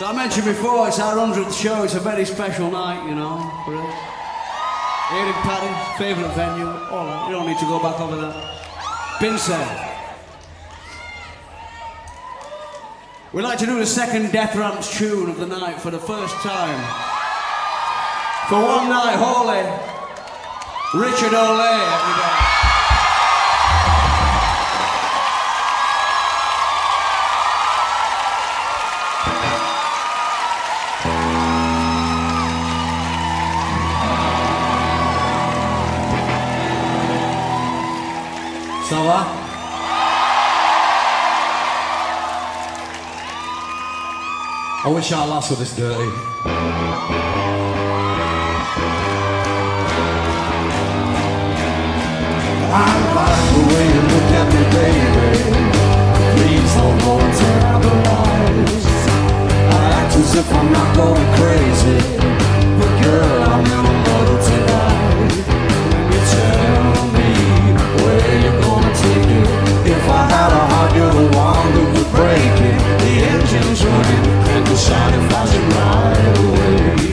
So I mentioned before, it's our 100th show. It's a very special night, you know. for us. Here in Paris, favourite venue. All right, you don't need to go back over that. Been. We'd like to do the second Death Ramps tune of the night for the first time. For one night, holy. Richard Olay, Ça va I wish our lass were this dirty. I like the way you look at me, baby. Please don't go and lies. I act as if I'm not going crazy, but girl, I'm in a muddle tonight. And you tell me where you're gonna the engine's running, and the side and flies it right away.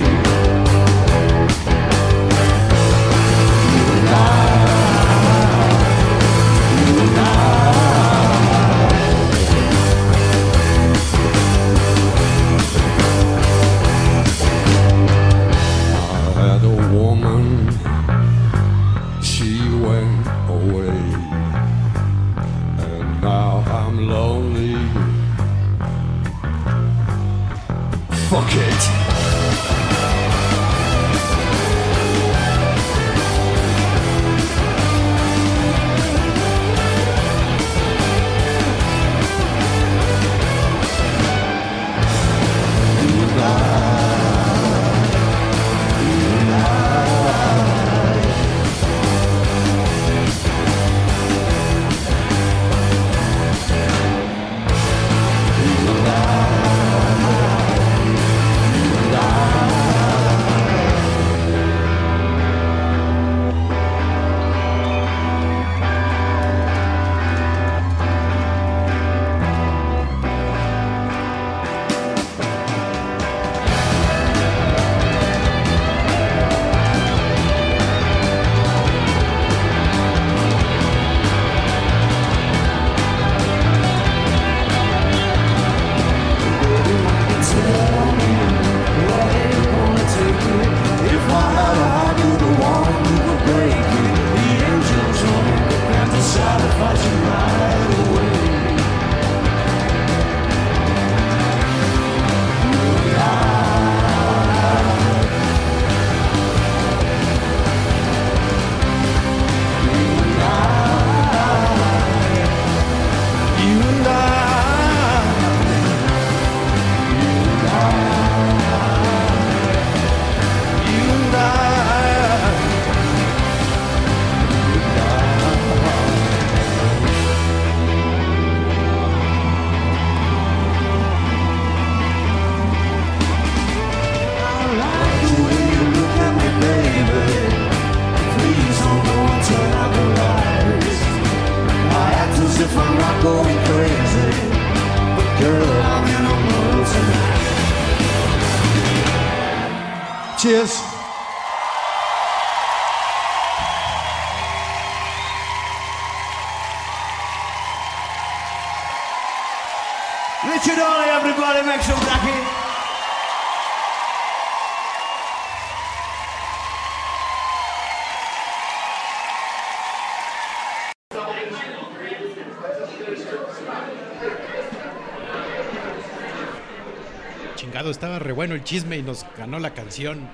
El chisme y nos ganó la canción.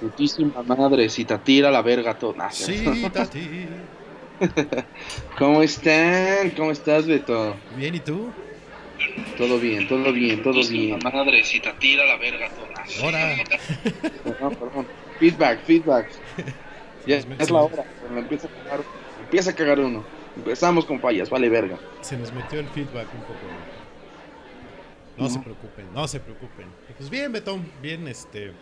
Putísima madre, si te tira la verga todo. Sí, Tati. ¿Cómo están? ¿Cómo estás, Beto? Bien, ¿y tú? Todo bien, todo bien, todo bien. madre, si te tira la verga todo. Ahora. Perdón, perdón. Feedback, feedback. Ya es se la hora. cuando Empieza a cagar, empieza a cagar uno. Empezamos con fallas, vale verga. Se nos metió el feedback un poco. No se preocupen, no se preocupen. Pues bien, Betón, bien, este.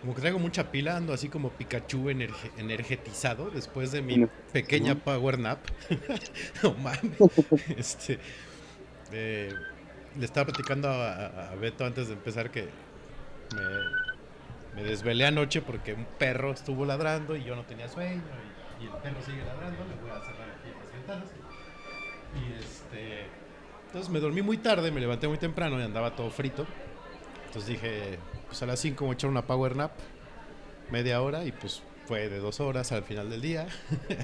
Como que traigo mucha pila, ando así como Pikachu energe- energetizado después de mi pequeña power nap. no mames. Este. eh, le estaba platicando a, a- a Beto antes de empezar que me, me desvelé anoche porque un perro estuvo ladrando y yo no tenía sueño y, y el perro sigue ladrando. Le voy a cerrar aquí las ventanas. Y este. Entonces me dormí muy tarde, me levanté muy temprano y andaba todo frito. Entonces dije, pues a las 5 voy a echar una power nap, media hora, y pues fue de dos horas al final del día.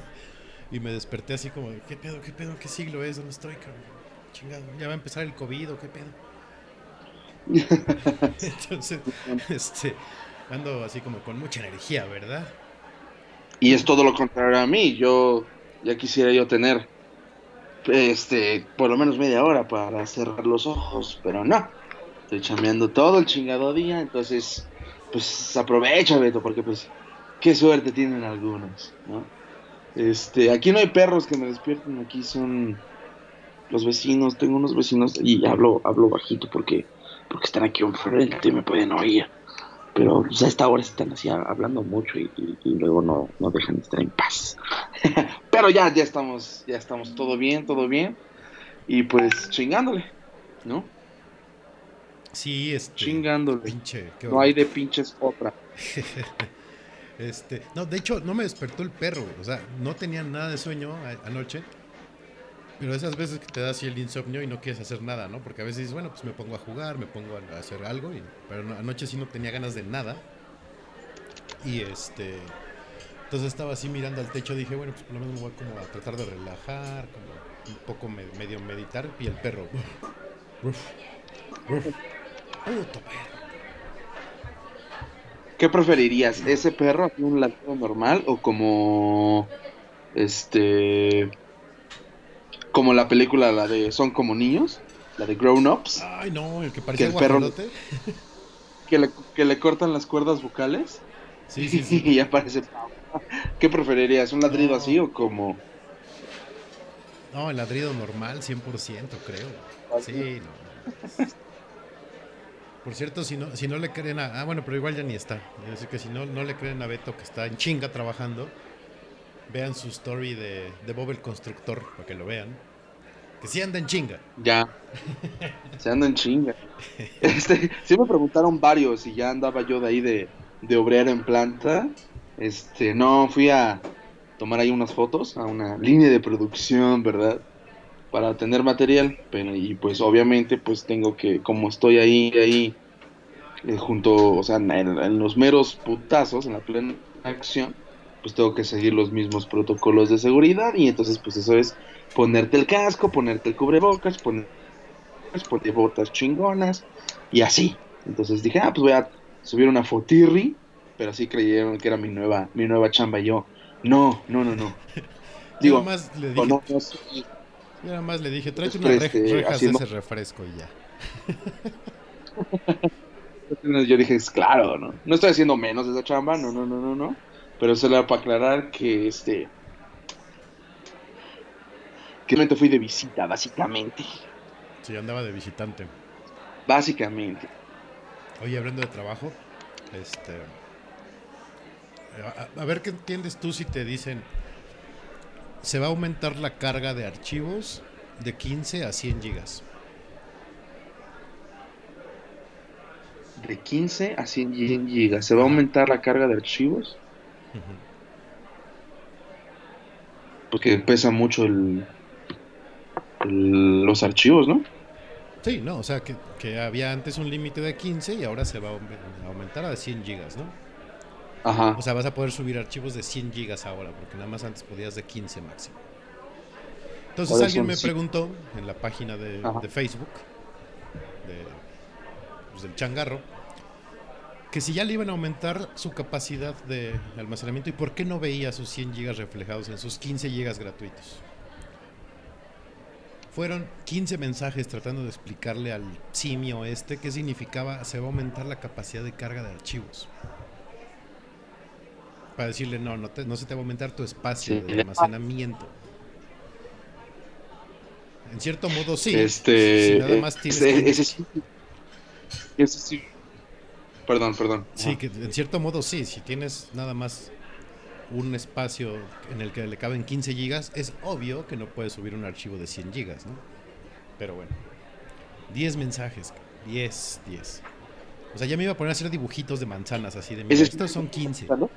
y me desperté así como, ¿qué pedo, qué pedo, qué siglo es? ¿Dónde estoy, cabrón? Chingado, ya va a empezar el COVID, ¿o qué pedo? Entonces, este, ando así como con mucha energía, ¿verdad? Y es todo lo contrario a mí. Yo ya quisiera yo tener este por lo menos media hora para cerrar los ojos, pero no. Estoy chambeando todo el chingado día, entonces pues aprovecha, Beto, porque pues qué suerte tienen algunos, ¿no? Este, aquí no hay perros que me despierten, aquí son los vecinos, tengo unos vecinos y hablo hablo bajito porque porque están aquí enfrente y me pueden oír. Pero pues, a esta hora están así hablando mucho y, y- y luego no, no dejan de estar en paz. Pero ya, ya estamos, ya estamos todo bien, todo bien. Y pues chingándole, ¿no? Sí, este. Chingándole. Pinche, qué No hay de pinches otra. Este, no, de hecho, no me despertó el perro. O sea, no tenía nada de sueño anoche. Pero esas veces que te da así el insomnio y no quieres hacer nada, ¿no? Porque a veces dices, bueno, pues me pongo a jugar, me pongo a hacer algo. Pero no- anoche sí no tenía ganas de nada. Y este. Entonces estaba así mirando al techo. Dije, bueno, pues por lo menos me voy como a tratar de relajar, como un poco me- medio meditar. Y el perro. Uf, uf. Puto perro. ¿Qué preferirías? ¿Ese perro así un ladrón normal o como este como la película la de Son como niños, la de Grown Ups, Ay, no, el que parecía el perro- que le, que le cortan las cuerdas vocales Sí, sí, sí. y aparece ¿Qué preferirías? ¿Un ladrido No. así o como No, el ladrido normal, 100%, creo. Sí, no. Por cierto, si no, si no le creen a... Ah, bueno, pero igual ya ni está. Es decir, que si no, no le creen a Beto, que está en chinga trabajando, vean su story de, de Bob el Constructor, para que lo vean. Que sí anda en chinga. Ya. Se anda en chinga. Este, sí me preguntaron varios si ya andaba yo de ahí de, de obrero en planta. Este, no, fui a tomar ahí unas fotos a una línea de producción, ¿verdad? Para tener material, pero y pues obviamente pues tengo que, como estoy ahí, ahí, eh, junto, o sea, en, en los meros putazos, en la plena acción, pues tengo que seguir los mismos protocolos de seguridad y entonces pues eso es ponerte el casco, ponerte el cubrebocas, poner, ponerte botas chingonas y así. Entonces dije, ah, pues voy a subir una fotirri, pero así creyeron que era mi nueva, mi nueva chamba y yo. No, no, no, no. Digo, nada más le dije, no, no, sí. yo nada más le dije, tráete unas rej- rejas haciendo- de ese refresco y ya. Yo dije, es claro, ¿no? No estoy haciendo menos de esa chamba, no, no, no, no, no. Pero solo era para aclarar que este. Que realmente fui de visita, básicamente. Sí, andaba de visitante. Básicamente. Oye, hablando de trabajo, este. A, a ver qué entiendes tú si te dicen. Se va a aumentar la carga de archivos de 15 a 100 gigas. De 15 a 100 gigas. ¿Se va a aumentar la carga de archivos? Porque pesa mucho el, el- los archivos, ¿no? Sí, no, o sea que, que había antes un límite de 15 y ahora se va a aume- a aumentar a 100 gigas, ¿no? Ajá. O sea, vas a poder subir archivos de 100 gigas ahora, porque nada más antes podías de 15 máximo. Entonces Ahora alguien me preguntó en la página de, de Facebook, pues, del changarro, que si ya le iban a aumentar su capacidad de almacenamiento y por qué no veía sus 100 gigas reflejados en sus 15 gigas gratuitos. Fueron 15 mensajes tratando de explicarle al simio este qué significaba se va a aumentar la capacidad de carga de archivos. Para decirle, no, no, te- no se te va a aumentar tu espacio Sí. de almacenamiento. En cierto modo sí. este. si nada eh, más tienes ese, sí. Ese sí. Perdón, perdón. Sí, que en cierto modo sí, si tienes nada más un espacio en el que le caben 15 gigas, es obvio que no puedes subir un archivo de 100 gigas, ¿no? Pero bueno, 10 mensajes, 10, 10. O sea, ya me iba a poner a hacer dibujitos de manzanas así de, mira, estos son 15. ¿no?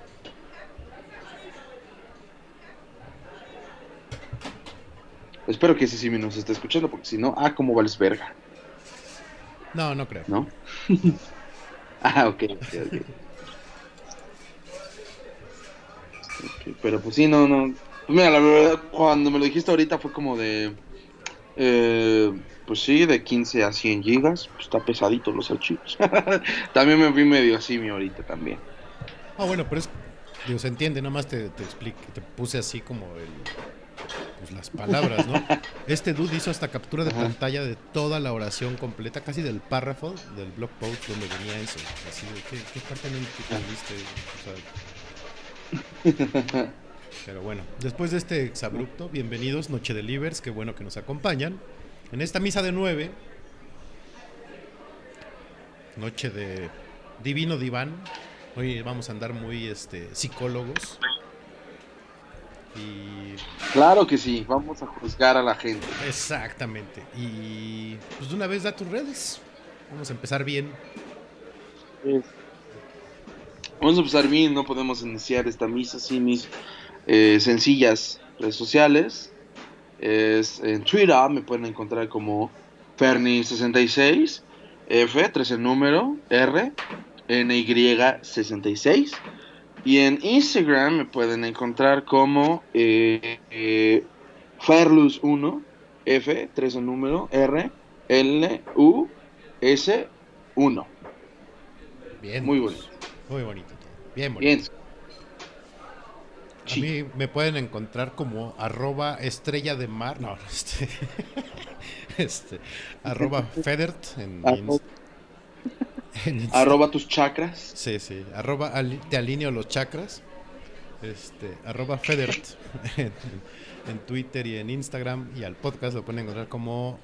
Espero que ese sí nos esté escuchando, porque si no, ah, cómo vales verga, No, no creo. ¿no? ah, ok, ok, ok. Ok, Pero pues sí, no, no. Pues mira, la verdad, cuando me lo dijiste ahorita fue como de. eh, pues sí, de 15 a 100 gigas. Pues está pesadito los archivos. también me vi medio así mi ahorita también. Ah, bueno, pero es, digo, se entiende, nada más te, te explico, te puse así como el, pues las palabras, ¿no? Este dude hizo hasta captura de Ajá. pantalla de toda la oración completa, casi del párrafo del blog post donde venía eso. Así de, ¿qué, qué parte no entendiste? O sea, pero bueno, después de este exabrupto, bienvenidos, Noche de Livers, qué bueno que nos acompañan. En esta misa de nueve, noche de divino diván, hoy vamos a andar muy este, psicólogos. Y Claro que sí, vamos a juzgar a la gente. exactamente. Y pues de una vez da tus redes. Vamos a empezar bien. Vamos a empezar bien, no podemos iniciar esta misa sin mis eh, sencillas redes sociales. Es en Twitter, me pueden encontrar como Ferni66, F, 13 número, R, NY66. Y en Instagram me pueden encontrar como eh, eh, Ferlus1, F, 13 número, R, L, U, S, 1. Bien. Muy pues, bonito. Muy bonito todo. Bien bonito. Bien. A mí me pueden encontrar como arroba estrella de mar. No, este. este arroba Federt en, Arroba- en Insta- Arroba tus chakras. Sí, sí. Arroba te alineo los chakras. Este, arroba Federt en, en Twitter y en Instagram. Y al podcast lo pueden encontrar como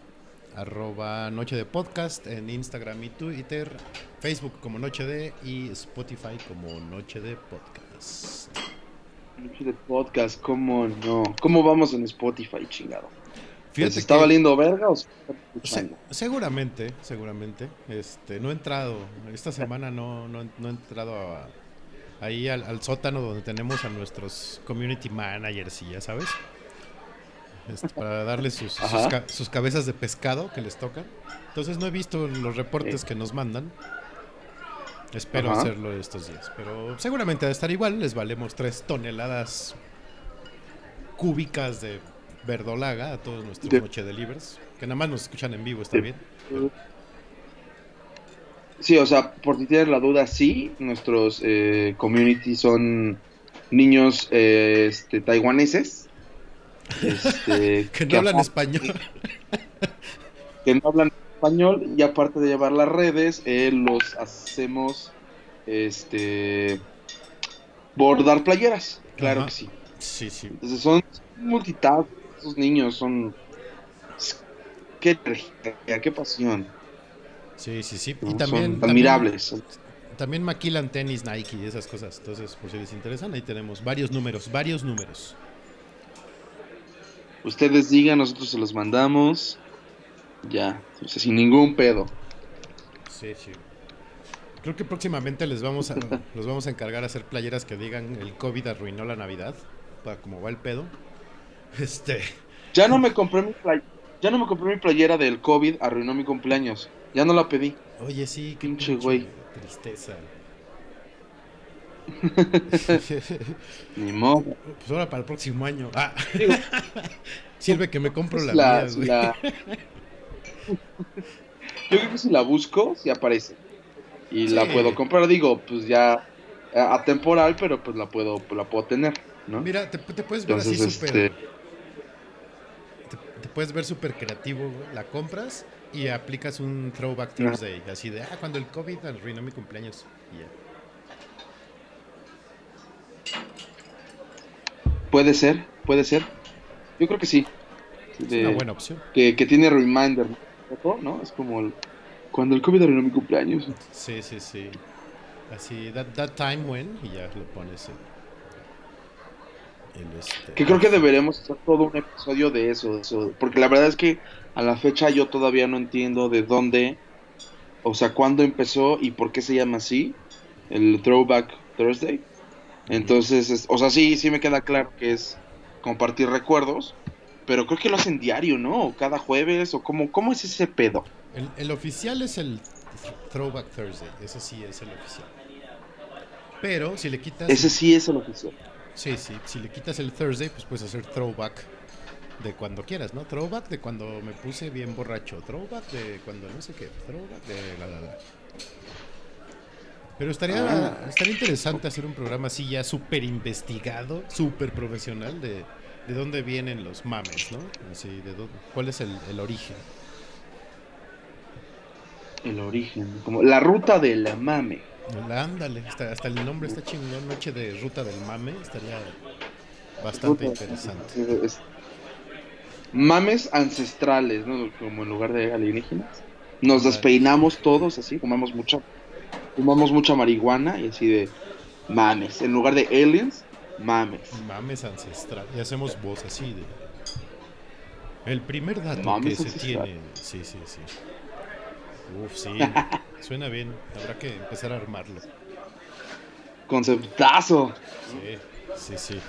arroba Noche de Podcast en Instagram y Twitter. Facebook como Noche de y Spotify como Noche de Podcast. Noche de podcast, ¿cómo no? ¿Cómo vamos en Spotify, chingado? ¿Les Fíjate está que- valiendo verga o se está seguramente, seguramente. Este, no he entrado, esta semana no, no, no he entrado a- ahí al, al sótano donde tenemos a nuestros community managers y ya sabes. Este, para darles sus, sus, cabezas de pescado que les tocan. Entonces no he visto los reportes que nos mandan. Espero Ajá. hacerlo estos días. Pero seguramente a estar igual. Les valemos tres toneladas cúbicas de verdolaga a todos nuestros De- Noche Delivers. Que nada más nos escuchan en vivo, está De- bien. Sí, o sea, por si tienes la duda, sí, nuestros eh, community son niños eh, este, taiwaneses. Este, Que no hablan aparte- español. que no hablan español y aparte de llevar las redes, eh, los hacemos este bordar playeras, claro Ajá. que sí. Sí, sí. Entonces son multitask, esos niños son qué energía, qué pasión, Sí, sí, sí. ¿no? Y también, son también, admirables. también maquilan tenis Nike y esas cosas. Entonces, por si les interesan, ahí tenemos varios números, varios números. Ustedes digan, nosotros se los mandamos. Ya, o sea, sin ningún pedo. Sí, sí. Creo que próximamente les vamos a, los vamos a encargar a hacer playeras que digan el COVID arruinó la Navidad. Para cómo va el pedo. Este. Ya no me compré mi play- ya no me compré mi playera del COVID, arruinó mi cumpleaños. Ya no la pedí. Oye, sí, qué Pinche güey. Tristeza. Ni modo. Pues ahora para el próximo año. Ah. Sirve que me compro la, La- mía, güey. la- Yo creo que si la busco, sí aparece. Y la puedo comprar, digo, pues ya eh, atemporal, pero pues la puedo, la puedo tener, ¿no? Mira, te, te puedes ver así Entonces, súper. este, Te, te puedes ver súper creativo. La compras y aplicas un Throwback Thursday. Así de, ah, cuando el COVID arruinó mi cumpleaños. Y ya. puede ser, puede ser. Yo creo que sí. Es una buena opción. que, que tiene reminder, ¿no? Es como el- cuando el COVID arruinó mi cumpleaños. Sí, sí, sí. Así, that, that time when, y ya lo pones en. Este. Que creo que deberemos hacer todo un episodio de eso, de eso, porque la verdad es que a la fecha yo todavía no entiendo de dónde, o sea, cuándo empezó y por qué se llama así, el Throwback Thursday. Entonces, es- o sea, sí, sí me queda claro que es compartir recuerdos, pero creo que lo hacen diario, ¿no? O cada jueves, o cómo, cómo es ese pedo. El, el oficial es el Throwback Thursday. Ese sí es el oficial. Pero si le quitas. Ese sí es el oficial. Sí, sí. Si le quitas el Thursday, pues puedes hacer throwback de cuando quieras, ¿no? Throwback de cuando me puse bien borracho. Throwback de cuando no sé qué. Throwback de la la la. Pero estaría, Ah. estaría interesante hacer un programa así ya súper investigado, súper profesional de, de dónde vienen los mames, ¿no? Así, de dónde, cuál es el, el origen. El origen, como la ruta de la mame. Ándale, hasta, hasta el nombre está chingón, Noche de Ruta del Mame, estaría bastante Ruta- interesante. es- mames ancestrales, ¿no? Como en lugar de alienígenas. Nos despeinamos todos así, fumamos mucha, fumamos mucha marihuana y así de mames. En lugar de aliens, mames. Mames ancestral. Y hacemos voz así de. El primer dato Mames que se tiene. Sí, sí, sí. Uf, sí. Suena bien. Habrá que empezar a armarlo. Conceptazo. Sí, sí, sí.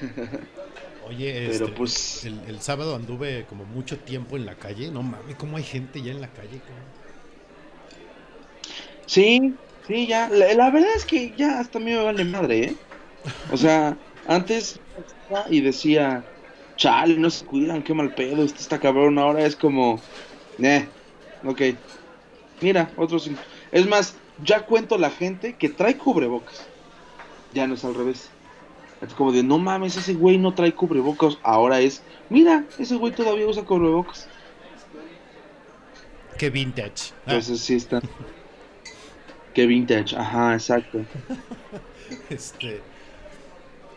Oye, Pero este, pues- el, el sábado anduve como mucho tiempo en la calle. No mames, ¿cómo hay gente ya en la calle? cabrón? Sí, sí, ya. La, la verdad es que ya hasta a mí me vale madre, ¿eh? O sea, antes y decía, chale, no se cuidan, qué mal pedo, este está cabrón. Ahora es como, eh, ok. Mira, otros. Es más, ya cuento la gente que trae cubrebocas. Ya no es al revés. Es como de, no mames, ese güey no trae cubrebocas. Ahora es, mira, ese güey todavía usa cubrebocas. Qué vintage. Ah, Entonces sí está. Qué vintage, ajá, exacto. Este.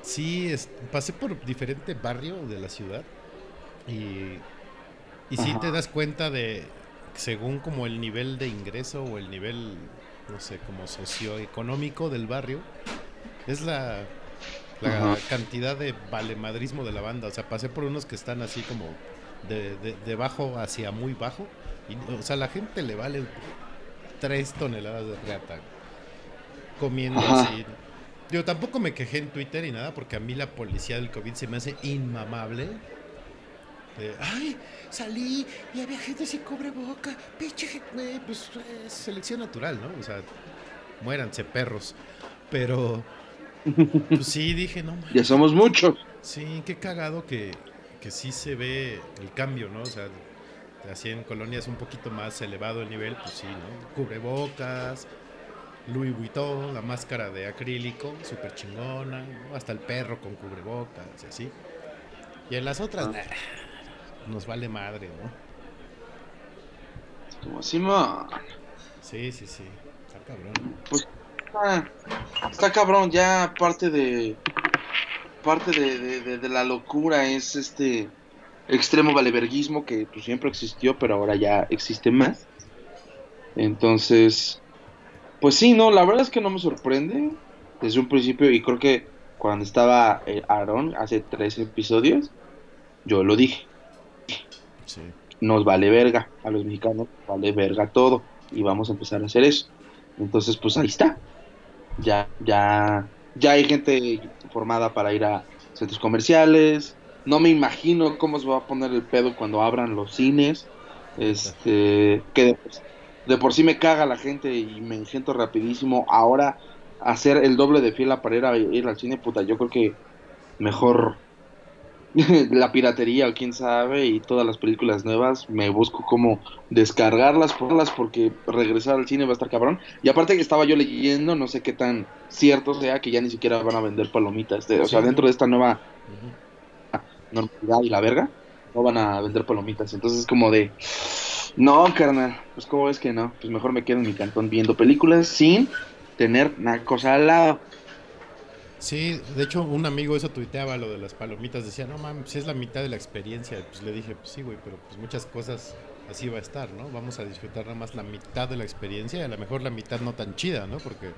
Sí, es- pasé por diferente barrio de la ciudad y, y sí Ajá. te das cuenta de, según como el nivel de ingreso o el nivel, no sé, como socioeconómico del barrio, es la, cantidad de valemadrismo de la banda. O sea, pasé por unos que están así como de, de, de bajo hacia muy bajo. Y, o sea, la gente le vale tres toneladas de reata comiendo Ajá. así. Yo tampoco me quejé en Twitter y nada, porque a mí la policía del COVID se me hace inmamable. De, Ay, salí y había gente sin cubreboca. Pinche güey, pues es selección natural, ¿no? O sea, muéranse perros. Pero, pues sí, dije, no Ya somos muchos. Sí, qué cagado que, que sí se ve el cambio, ¿no? O sea, así en colonias un poquito más elevado el nivel, pues sí, ¿no? Cubrebocas, Louis Vuitton, la máscara de acrílico, súper chingona, ¿no? hasta el perro con cubrebocas y así. Y en las otras, nah, nos vale madre, ¿no? Como Simón. Sí, sí, sí, está cabrón. Pues está, está cabrón, ya parte de. Parte de, de- de- de la locura es este extremo valeverguismo que pues, siempre existió, pero ahora ya existe más. Entonces, pues sí, no, la verdad es que no me sorprende desde un principio y creo que cuando estaba eh, Aaron hace tres episodios, yo lo dije. Nos vale verga a los mexicanos, vale verga todo y vamos a empezar a hacer eso. Entonces, pues ahí está. Ya, ya, ya hay gente formada para ir a centros comerciales. No me imagino cómo se va a poner el pedo cuando abran los cines. Este, que de, de por sí me caga la gente y me engento rapidísimo. Ahora hacer el doble de fila para ir a ir al cine, puta, yo creo que mejor la piratería o quién sabe y todas las películas nuevas me busco cómo descargarlas porlas porque regresar al cine va a estar cabrón. Y aparte que estaba yo leyendo no sé qué tan cierto sea que ya ni siquiera van a vender palomitas de- o sea dentro de esta nueva normalidad y la verga no van a vender palomitas. Entonces es como de no carnal pues cómo es que no pues mejor me quedo en mi cantón viendo películas sin tener nacos al lado Sí, de hecho, un amigo eso tuiteaba lo de las palomitas. Decía, no mames, si es la mitad de la experiencia. Pues le dije, pues sí, güey, pero pues muchas cosas así va a estar, ¿no? Vamos a disfrutar nada más la mitad de la experiencia y a lo mejor la mitad no tan chida, ¿no? Porque,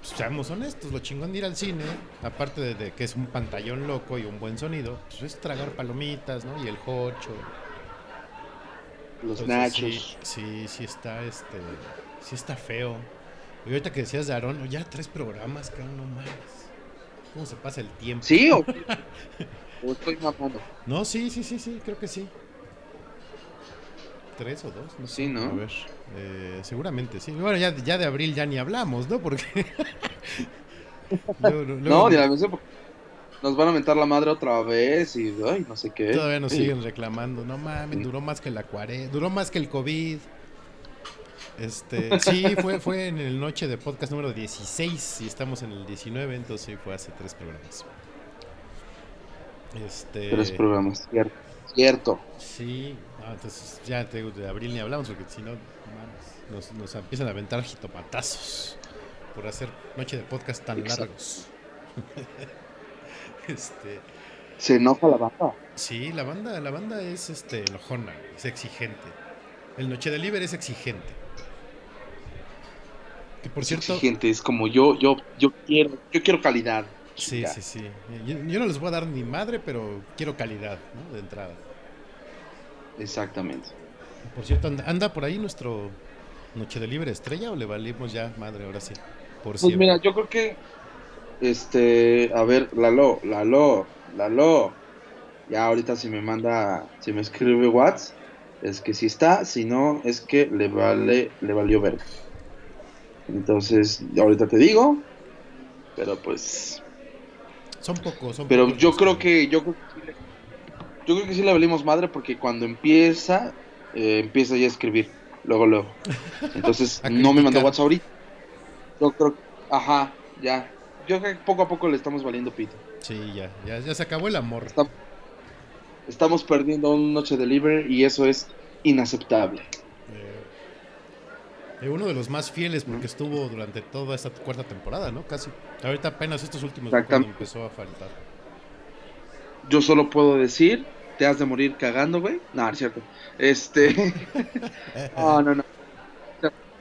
pues, seamos honestos, lo chingón de ir al cine, aparte de, de que es un pantallón loco y un buen sonido, pues es tragar palomitas, ¿no? Y el hocho. los Entonces, nachos Sí, sí, sí está, este, sí está feo. Y ahorita que decías de Aarón, ya tres programas, cabrón, no mames. ¿Cómo se pasa el tiempo? sí o, o estoy mamando No, sí, sí, sí, sí, creo que sí. ¿Tres o dos? No sé. Sí, ¿no? A ver, eh, seguramente sí. Bueno, ya, ya de abril ya ni hablamos, ¿no? Porque... Luego- luego- No, ni la porque nos van a mentar la madre otra vez y ay, no sé qué. Todavía nos Sí. siguen reclamando. No mames, duró más que la cuare... Duró más que el COVID. Este, sí, fue, fue en el noche de podcast número 16 y estamos en el 19, entonces sí fue hace tres programas. Este, Tres programas, cierto. Cierto. Sí, no, entonces ya te de abril ni hablamos porque si no, nos, nos empiezan a aventar jitomatazos por hacer noche de podcast tan Exacto. largos. este, Se enoja la banda. sí, la banda, la banda es este enojona, es exigente. El Noche Delivery es exigente. Que por Es cierto, exigente, es como yo, yo, yo quiero, yo quiero calidad. sí, sí, sí. Yo, yo no les voy a dar ni madre, pero quiero calidad, ¿no? De entrada. Exactamente. Por cierto, anda, anda por ahí nuestro Noche de Libre Estrella o le valimos ya, madre, ahora sí. Por Pues siempre. mira, yo creo que, este, a ver, Lalo, Lalo, Lalo. Ya ahorita si me manda, si me escribe WhatsApp, es que si está, si no, es que le vale, le valió verga. Entonces, ahorita te digo, pero pues, Son pocos, son pero pocos yo creo que, yo creo que, yo creo que sí le valimos madre porque cuando empieza, eh, empieza ya a escribir, luego, luego. Entonces, no me mandó. WhatsApp ahorita. Yo creo, ajá, ya. Yo creo que poco a poco le estamos valiendo pito. Sí, ya, ya, ya se acabó el amor. Está- Estamos perdiendo una noche de libre y eso es inaceptable. Eh, uno de los más fieles porque estuvo durante toda esta cuarta temporada, ¿no? Casi. Ahorita apenas estos últimos cuando empezó a faltar. Yo solo puedo decir, te has de morir cagando, güey. No, es cierto. Este. no, no, no.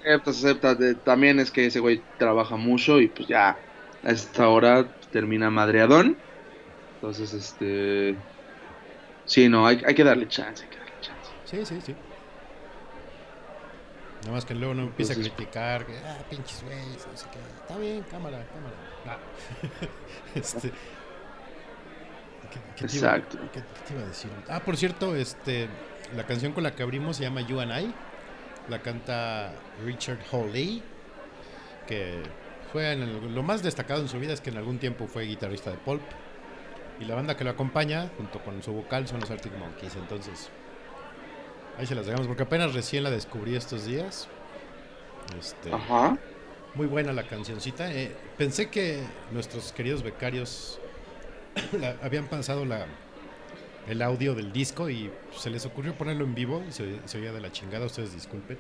Aceptas, aceptas. También es que ese güey trabaja mucho y pues ya a esta hora termina madreadón. Entonces, este. Sí, no, hay, hay que darle chance, hay que darle chance. Sí, sí, sí. Nada más que luego no empieza a Entonces- criticar, que, ah, pinches güeyes, no sé qué. Está bien, cámara, cámara. Ah. este. ¿qué- qué te iba- Exacto. ¿qué, qué te iba a decir? Ah, por cierto, este, la canción con la que abrimos se llama You and I. La canta Richard Hawley, que fue en el- lo más destacado en su vida es que en algún tiempo fue guitarrista de Pulp. Y la banda que lo acompaña, junto con su vocal, son los Arctic Monkeys. Entonces, ahí se las dejamos, porque apenas recién la descubrí estos días. Este, Ajá. muy buena la cancioncita. Eh, pensé que nuestros queridos becarios la- habían pasado la, el audio del disco y se les ocurrió ponerlo en vivo y se, se oía de la chingada. Ustedes disculpen.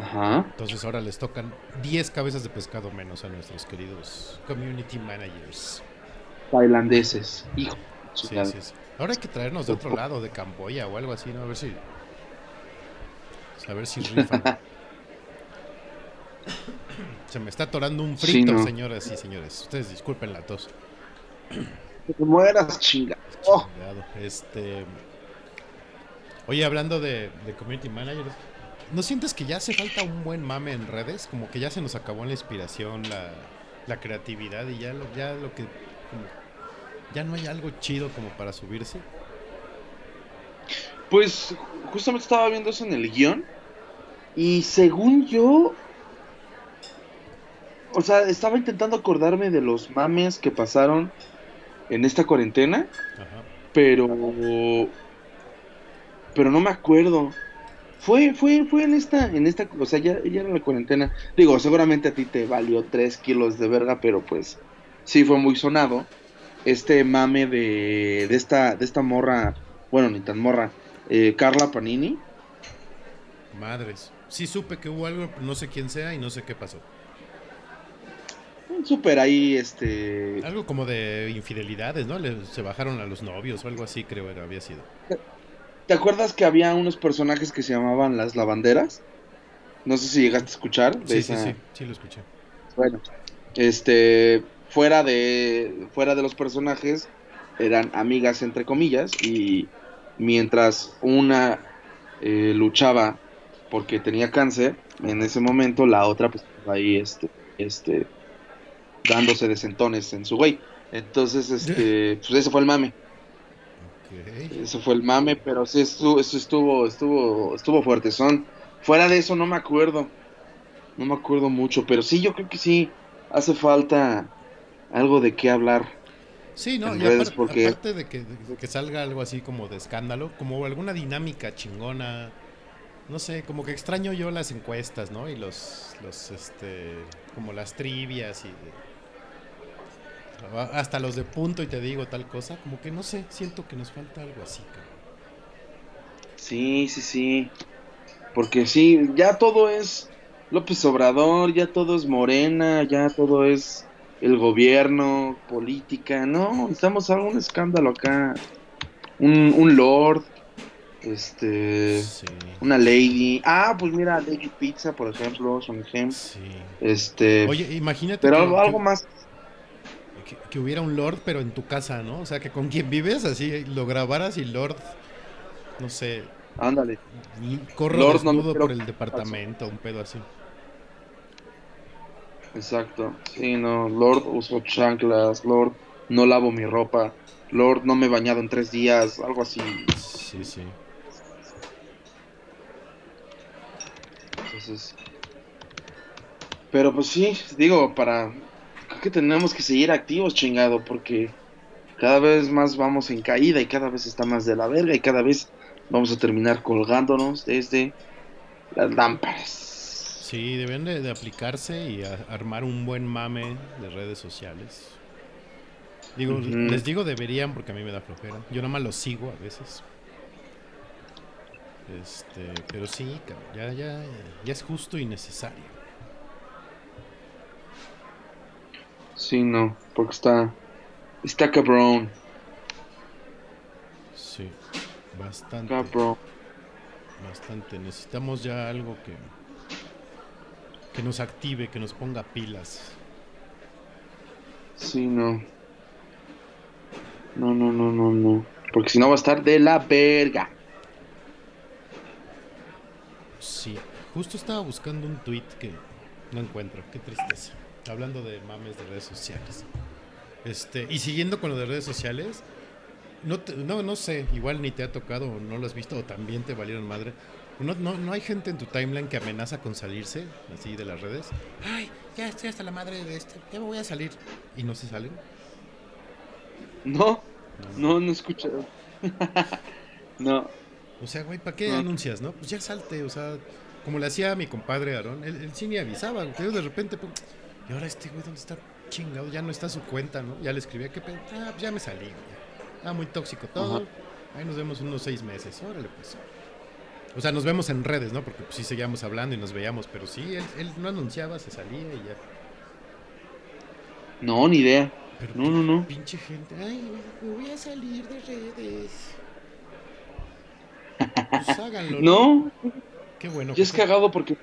Ajá. Entonces ahora les tocan 10 cabezas de pescado menos a nuestros queridos community managers. Tailandeses. Hijo. Sí, sí, sí. Ahora hay que traernos de otro lado, de Camboya o algo así, ¿no? A ver si. A ver si rifan. Se me está atorando un Sí, frito, no. señoras y señores. Ustedes disculpen la tos. Que te mueras, chinga. Oh. Este. Oye, hablando de, de community managers, ¿no sientes que ya hace falta un buen mame en redes? Como que ya se nos acabó la inspiración, la, la creatividad y ya lo, ya lo que. como- ya no hay algo chido como para subirse. Pues justamente estaba viendo eso en el guion. Y según yo. O sea, estaba intentando acordarme de los mames que pasaron en esta cuarentena, Ajá. pero pero no me acuerdo. Fue, fue, fue en esta, en esta, o sea, ya, ya era la cuarentena. Digo, seguramente a ti te valió 3 kilos de verga, pero pues sí fue muy sonado. Este mame de, de esta, de esta morra, bueno, ni tan morra, eh, Carla Panini. Madres. Sí supe que hubo algo, no sé quién sea y no sé qué pasó. Un súper ahí, este... Algo como de infidelidades, ¿no? Le- se bajaron a los novios o algo así, creo que había sido. ¿Te acuerdas que había unos personajes que se llamaban las lavanderas? No sé si llegaste a escuchar. de Sí, sí, sí, sí lo escuché. Bueno, este, fuera de, fuera de los personajes, eran amigas entre comillas y mientras una eh, luchaba porque tenía cáncer, en ese momento la otra pues ahí, este, este, dándose de sentones en su güey. Entonces, este, pues ese fue el mame. Ok. Eso fue el mame, pero sí estuvo, eso estuvo, estuvo, estuvo fuerte. Son, fuera de eso no me acuerdo. No me acuerdo mucho, pero sí, yo creo que sí hace falta algo de qué hablar. Sí, no, y redes, apar- porque- aparte de que, de que salga algo así como de escándalo, como alguna dinámica chingona, no sé, como que extraño yo las encuestas, ¿no? Y los, los, este, como las trivias y hasta los de punto y te digo tal cosa, como que no sé, siento que nos falta algo así, cabrón. Sí, sí, sí. Porque sí, ya todo es López Obrador, ya todo es Morena, ya todo es el gobierno, política. No, necesitamos algún escándalo acá. Un, un lord, este, Sí, una lady. Ah, pues mira, Lady Pizza, por ejemplo, son ejemplos. sí. Este, Oye, imagínate pero que- algo, algo que- más. que, que hubiera un Lord, pero en tu casa, ¿no? O sea, que con quien vives, así lo grabaras y Lord, no sé, Ándale. corro Lord, no desnudo quiero- por el departamento, un pedo así. Exacto. Sí, no. Lord uso chanclas. Lord no lavo mi ropa. Lord no me he bañado en tres días. Algo así. Sí, sí. Entonces. Pero pues sí, digo, para. Creo que tenemos que seguir activos, chingado, porque cada vez más vamos en caída y cada vez está más de la verga y cada vez vamos a terminar colgándonos desde las lámparas. Sí, deben de, de aplicarse y a- armar un buen mame de redes sociales. Digo, les digo deberían porque a mí me da flojera. Yo nada más los sigo a veces. Este, pero sí, cabrón, ya, ya, ya es justo y necesario. Sí, no, porque está. Está cabrón. Sí, bastante. Cabrón. Bastante. Necesitamos ya algo que que nos active, que nos ponga pilas. Sí, no. No, no, no, no, no. Porque si no va a estar de la verga. Sí, justo estaba buscando un tweet que no encuentro. Qué tristeza. Hablando de mames de redes sociales. Este, y siguiendo con lo de redes sociales, no, te- no, no sé, igual ni te ha tocado o no lo has visto o también te valieron madre. No, no, no hay gente en tu timeline que amenaza con salirse, así de las redes. Ay, ya estoy hasta la madre de este, ya me voy a salir. Y no se salen. No, no, no he escuchado. no. O sea, güey, ¿para qué No. anuncias, no? Pues ya salte, o sea, como le hacía a mi compadre Aarón, él, él sí me avisaba, güey, pero de repente, y ahora este güey, ¿dónde está? Chingado, ya no está su cuenta, ¿no? Ya le escribía, ¿qué pedo? Ah, pues ya me salí, güey. Ah, muy tóxico todo. Ajá. Ahí nos vemos unos seis meses, órale, pues. O sea, nos vemos en redes, ¿no? Porque pues, sí seguíamos hablando y nos veíamos, pero sí, él, él no anunciaba, se salía y ya. No, ni idea. Pero No, no, no. pinche gente, ay, me voy a salir de redes. Pues háganlo, No, Qué bueno. ya es cagado porque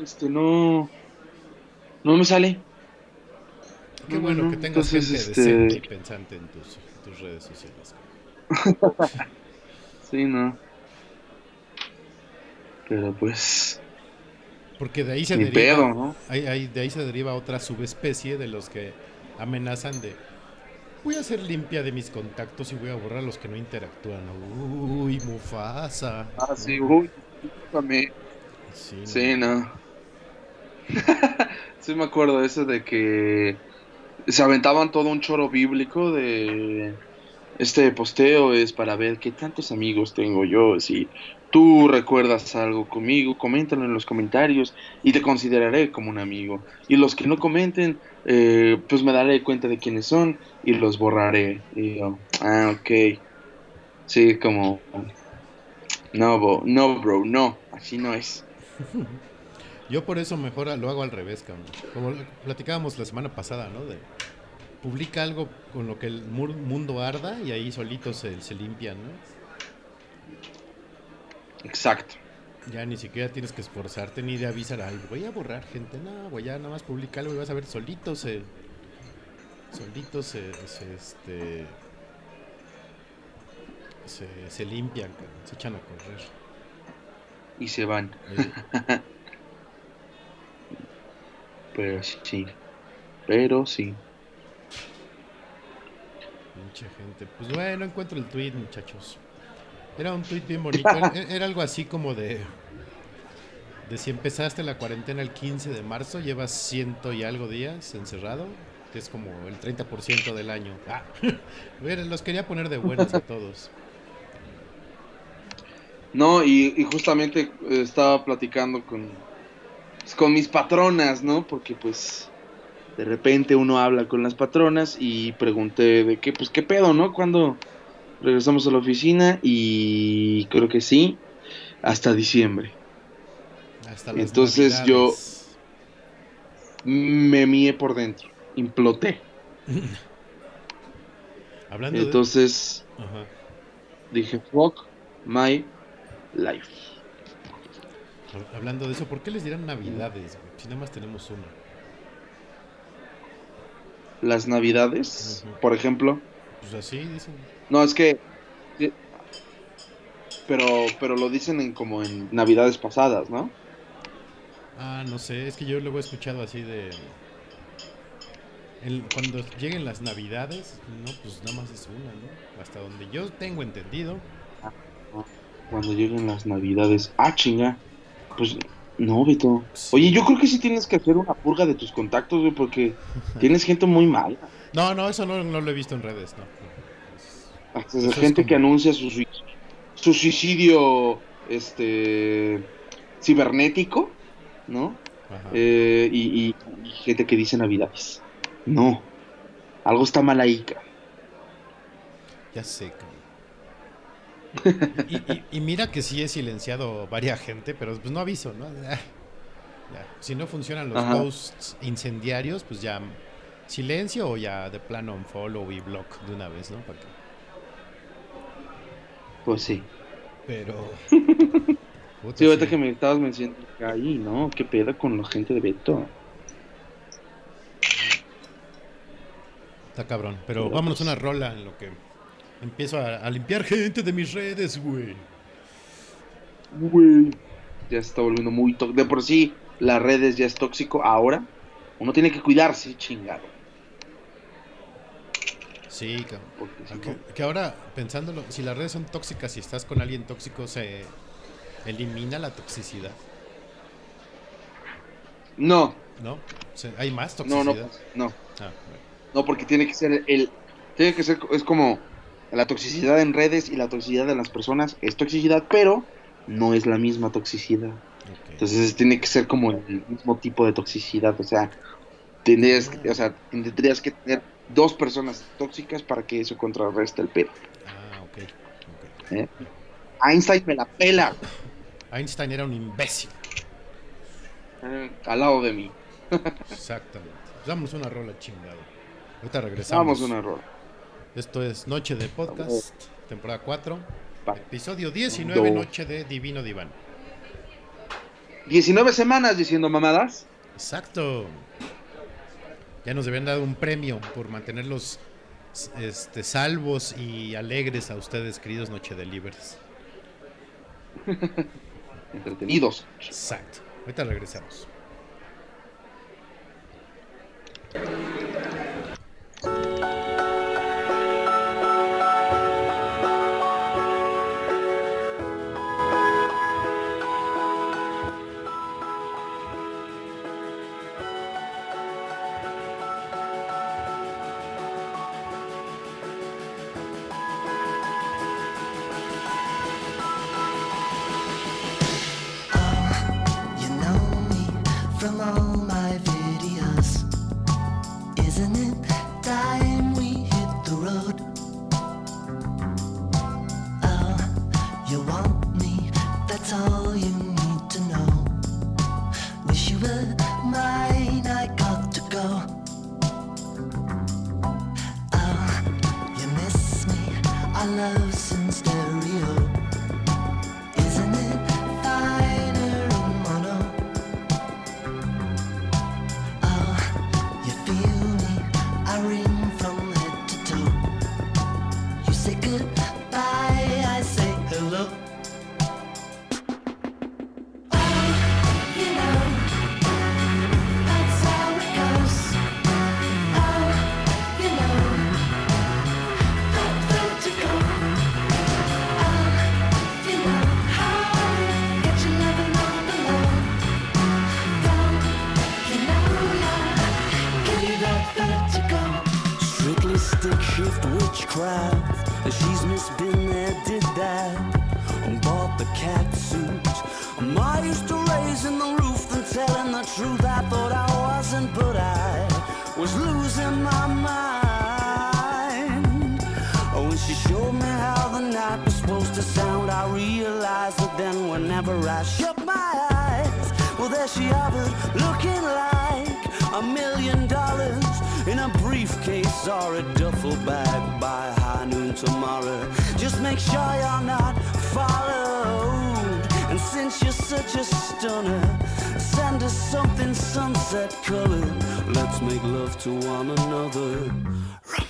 este no no me sale. Qué No, bueno no, que tengas entonces, gente este- decente y pensante en tus, tus redes sociales. Sí, no. Pero pues Porque de ahí se deriva, pedo, ¿no? de ahí se deriva otra subespecie de los que amenazan de voy a hacer limpia de mis contactos y voy a borrar a los que no interactúan. Uy, Mufasa. Ah, sí, uy, discúlpame. Sí, no. Sí, no. sí me acuerdo eso de que se aventaban todo un choro bíblico de este posteo es para ver qué tantos amigos tengo yo. Si tú recuerdas algo conmigo, coméntalo en los comentarios y te consideraré como un amigo. Y los que no comenten, eh, pues me daré cuenta de quiénes son y los borraré. Y yo, ah, ok. Sí, como... No, bro, no, bro, no, así no es. Yo por eso mejor lo hago al revés, cabrón. Como platicábamos la semana pasada, ¿no? De publica algo con lo que el mundo arda y ahí solitos se, se limpian, ¿no? Exacto. Ya ni siquiera tienes que esforzarte ni de avisar, ay, voy a borrar gente, no, güey, ya nada más publica algo y vas a ver solitos se... Solitos se, se, este... Se, se limpian, se echan a correr. Y se van. Eh, Pero sí. Pero sí. Pinche gente. Pues bueno, encuentro el tweet, muchachos. Era un tweet bien bonito. Era, era algo así como de. De si empezaste la cuarentena el 15 de marzo, llevas ciento y algo días encerrado, que es como el 30% del año. Ah, los quería poner de buenas a todos. No, y, y justamente eh, estaba platicando con, pues, con mis patronas, ¿no? Porque pues de repente uno habla con las patronas y pregunté de qué, pues qué pedo, ¿no? Cuando regresamos a la oficina y creo que sí, hasta diciembre. Hasta las Entonces yo-. Me mié por dentro, imploté. Hablando de. Entonces Ajá. dije, fuck my life. Hab- Hablando de eso, ¿por qué les dirán navidades? Si nada más tenemos una. Las navidades, por ejemplo, Pues así dicen. No, es que. Pero, pero lo dicen en como en navidades pasadas, ¿no? Ah, no sé, es que yo luego he escuchado así de... el- cuando lleguen las navidades, no, pues nada más es una, ¿no? Hasta donde yo tengo entendido. Cuando lleguen las navidades. Ah, chinga. Pues no, Beto. Oye, yo creo que sí tienes que hacer una purga de tus contactos, güey, porque tienes gente muy mala. No, no, eso no, no lo he visto en redes, no. Hasta Eso es gente como- que anuncia su, sui- su suicidio este cibernético, ¿no? Eh, y, y- y gente que dice navidades. No. Algo está mal ahí, cara. Ya sé, cabrón. Y, y- y mira que sí he silenciado varias gente, pero pues no aviso, ¿no? Ah, ya. Si no funcionan los Ajá. posts incendiarios, pues ya silencio o ya de plano un follow y block de una vez, ¿no? Para que- Pues sí. Pero... Puta, Sí, ahorita sí. que me estabas mencionando ahí, ¿no? ¿Qué pedo con la gente de Beto? Está cabrón. Pero vámonos a una rola en lo que empiezo a, a limpiar gente de mis redes, güey. Güey. Ya se está volviendo muy tóxico. De por sí, las redes ya es tóxico. Ahora, uno tiene que cuidarse, chingado. Sí, cabrón. Si no- que ahora, pensándolo, si las redes son tóxicas y estás con alguien tóxico, se elimina la toxicidad, No, ¿no? ¿Hay más no, toxicidad? no, pues, no. Ah, bueno. No, porque tiene que ser el. Tiene que ser. Es como. La toxicidad en redes y la toxicidad de las personas es toxicidad, pero no es la misma toxicidad. Entonces tiene que ser como el mismo tipo de toxicidad. O sea, tendrías, o sea, tendrías que tener dos personas tóxicas para que eso contrarreste el pedo. Ah, ok. ok. ¿Eh? Einstein me la pela Einstein era un imbécil. eh, al lado de mí. Exactamente. Pues Vámonos a una rola chingado. Ahorita regresamos. Vamos a un error. Esto es Noche de Podcast, temporada 4, Va. episodio 19, Do. Noche de Divino Diván. 19 semanas diciendo mamadas. Exacto. Ya nos habían dado un premio por mantenerlos este, salvos y alegres a ustedes, queridos Noche Delivers. Entretenidos. Exacto. Ahorita regresamos. Shift witchcraft. She's Miss Been there, did that. And bought the cat suit. I used to raising the roof and telling the truth. I thought I wasn't, but I was losing my mind. Oh, when she showed me how the night was supposed to sound, I realized that then whenever I shut my eyes, well, there she hovered, looking like a million dollars in a briefcase or a duffel bag by high noon tomorrow. Just make sure you're not followed. And since you're such a stunner, send us something sunset colored. Let's make love to one another. Run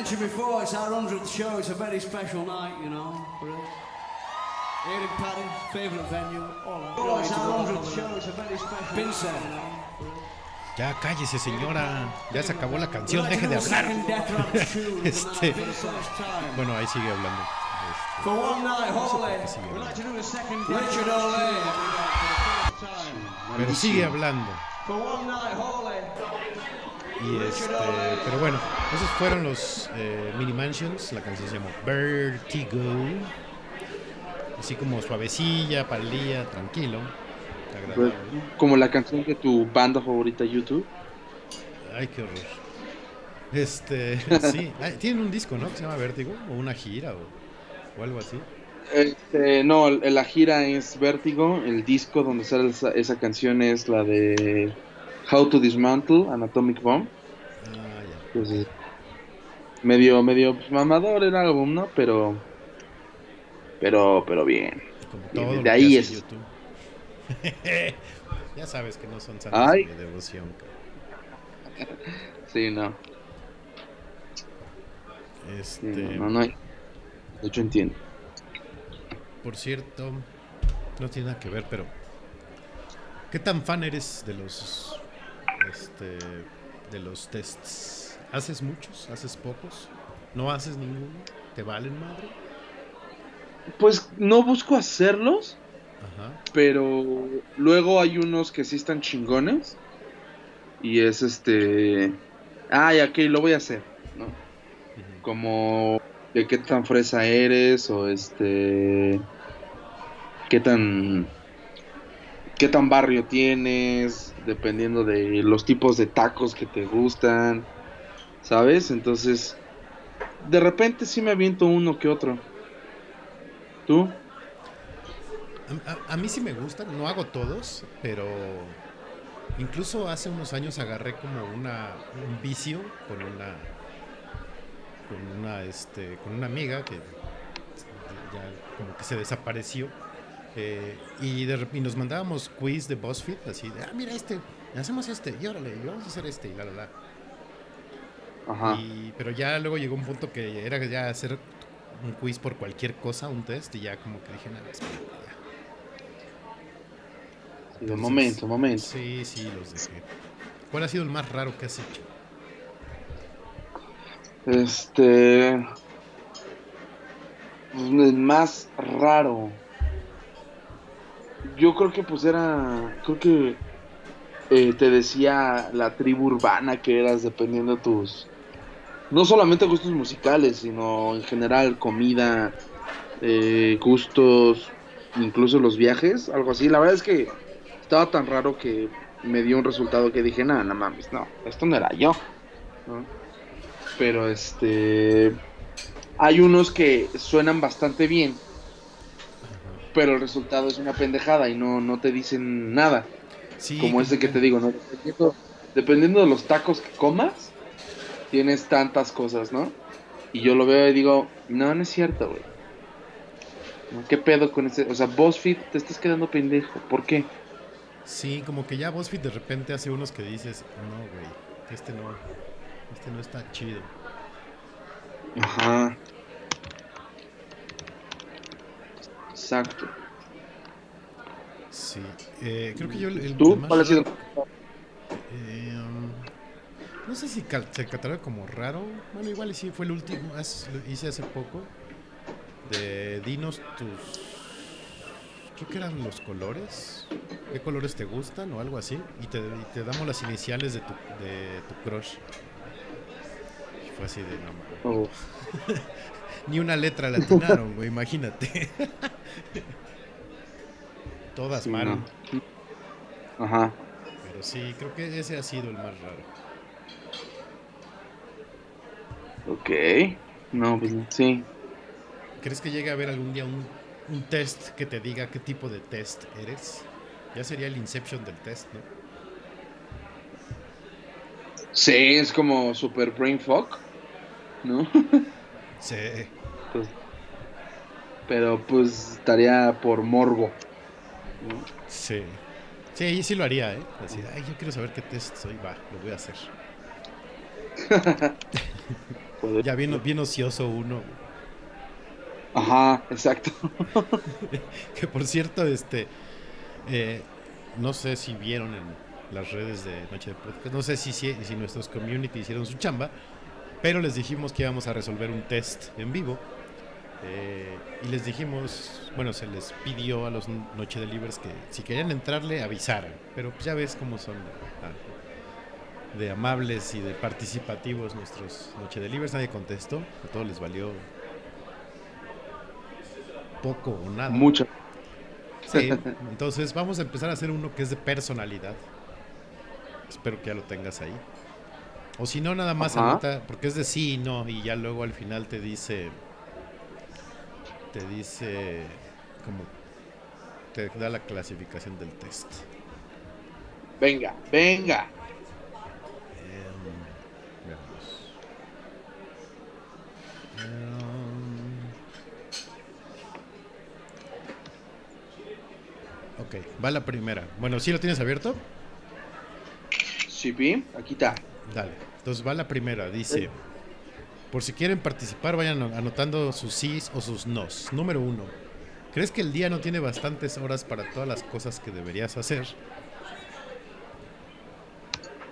mentioned before, it's our 100th show. It's a very special night, you know, for us. Here in Paris, favourite venue, all that. Oh, it's our 100th show. It's a very special Been said. Ya cállese, señora. Ya se acabó la canción, deje de hablar. Este, bueno, ahí sigue hablando. Este, For one night, sigue hablando. Richard. Pero sigue hablando. For one night, Hawley. Y este, pero bueno, esos fueron los eh, Mini Mansions. La canción se llama Vertigo. Así como suavecilla, para el día, tranquilo. Pues, como la canción de tu banda favorita YouTube. Ay, qué horror. Este, sí. Ay, Tienen un disco, ¿no? Que se llama Vértigo. O una gira o, o algo así. Este, no, la gira es Vértigo, el disco donde sale esa, esa canción es la de How to Dismantle an Atomic Bomb. Ah, ya. Entonces, medio, medio pues, mamador el álbum, ¿no? Pero, pero, pero bien. Como Bien, todo de lo que ahí hace es. YouTube. ya sabes que no son santos Ay. de devoción. Sí, no, Este, no, no, no hay. De hecho entiendo. por cierto, no tiene nada que ver, pero ¿qué tan fan eres de los este de los tests? ¿Haces muchos? ¿Haces pocos? ¿No haces ninguno? ¿Te valen madre? Pues no busco hacerlos, Ajá. pero luego hay unos que sí están chingones. Y es este. Ay, ok, lo voy a hacer, ¿no? como de qué tan fresa eres o este qué tan qué tan barrio tienes dependiendo de los tipos de tacos que te gustan sabes entonces de repente sí me aviento uno que otro. Tú A, a- a mí sí me gustan, no hago todos, pero incluso hace unos años agarré como una un vicio con una con una este con una amiga que ya como que se desapareció eh, y, de, rep- y nos mandábamos quiz de BuzzFeed así de, ah mira este hacemos este y órale y vamos a hacer este y la la la ajá y, pero ya luego llegó un punto que era ya hacer un quiz por cualquier cosa un test y ya como que dije nada espérate, ya entonces- momento momento Sí, sí, los dejé. ¿Cuál ha sido el más raro que has hecho? Este. pues, El más raro. Yo creo que pues era. Creo que. eh, te decía la tribu urbana que eras dependiendo de tus. No solamente gustos musicales, sino en general comida, eh, gustos, incluso los viajes, algo así. La verdad es que estaba tan raro que me dio un resultado que dije, nada, no mames, no, esto no era yo. ¿no? Pero este. Hay unos que suenan bastante bien, pero el resultado es una pendejada y no, no te dicen nada. Sí, Como ese que te digo, ¿no? Dependiendo, dependiendo de los tacos que comas, tienes tantas cosas, ¿no? Y yo lo veo y digo, no, no es cierto, güey. ¿Qué pedo con ese? O sea, BuzzFeed, te estás quedando pendejo. ¿Por qué? Sí, como que ya BuzzFeed de repente hace unos que dices, no, güey, este no, este no está chido. Ajá. Exacto. Sí, eh, creo que yo el, el ¿Tú? más ¿Cuál ha sido? eh, um, no sé si cal- se cataloga como raro. Bueno, igual sí, fue el último, lo hice hace poco. De dinos tus... Creo que eran los colores. ¿Qué colores te gustan o algo así? Y te, y te damos las iniciales de tu, de tu crush. Y fue así de no. Oh, Ni una letra latinaron, güey, imagínate. Todas sí, mal. no. Ajá. Pero sí, creo que ese ha sido el más raro. Ok. No, pues sí. ¿Crees que llegue a haber algún día un, un test que te diga qué tipo de test eres? Ya sería el inception del test, ¿no? Sí, es como super brain fuck, ¿no? Sí. Pero pues estaría por morbo. Sí. Sí, ahí sí lo haría, ¿eh? Decir, ay, yo quiero saber qué test soy, va, lo voy a hacer. Ya bien, bien ocioso uno. Ajá, exacto. Que por cierto, este. eh, no sé si vieron en las redes de Noche de Podcast. No sé si, si, si nuestros community hicieron su chamba. Pero les dijimos que íbamos a resolver un test en vivo. Eh, y les dijimos, bueno, se les pidió a los Noche Delivers que si querían entrarle avisaran. Pero pues ya ves cómo son. ah, de amables y de participativos nuestros Noche de Libres. Nadie contestó, a todos les valió poco o nada. Mucho. Sí, entonces vamos a empezar a hacer uno que es de personalidad. Espero que ya lo tengas ahí. O si no, nada más Ajá. anota, porque es de sí y no, y ya luego al final te dice. Te dice. Como. Te da la clasificación del test. Venga, venga. Em, veamos. Em, ok, va la primera. Bueno, ¿sí lo tienes abierto? Sí, aquí está. Dale. Entonces va la primera. Dice: Por si quieren participar, vayan anotando sus sís o sus nos. Número uno. ¿Crees que el día no tiene bastantes horas para todas las cosas que deberías hacer?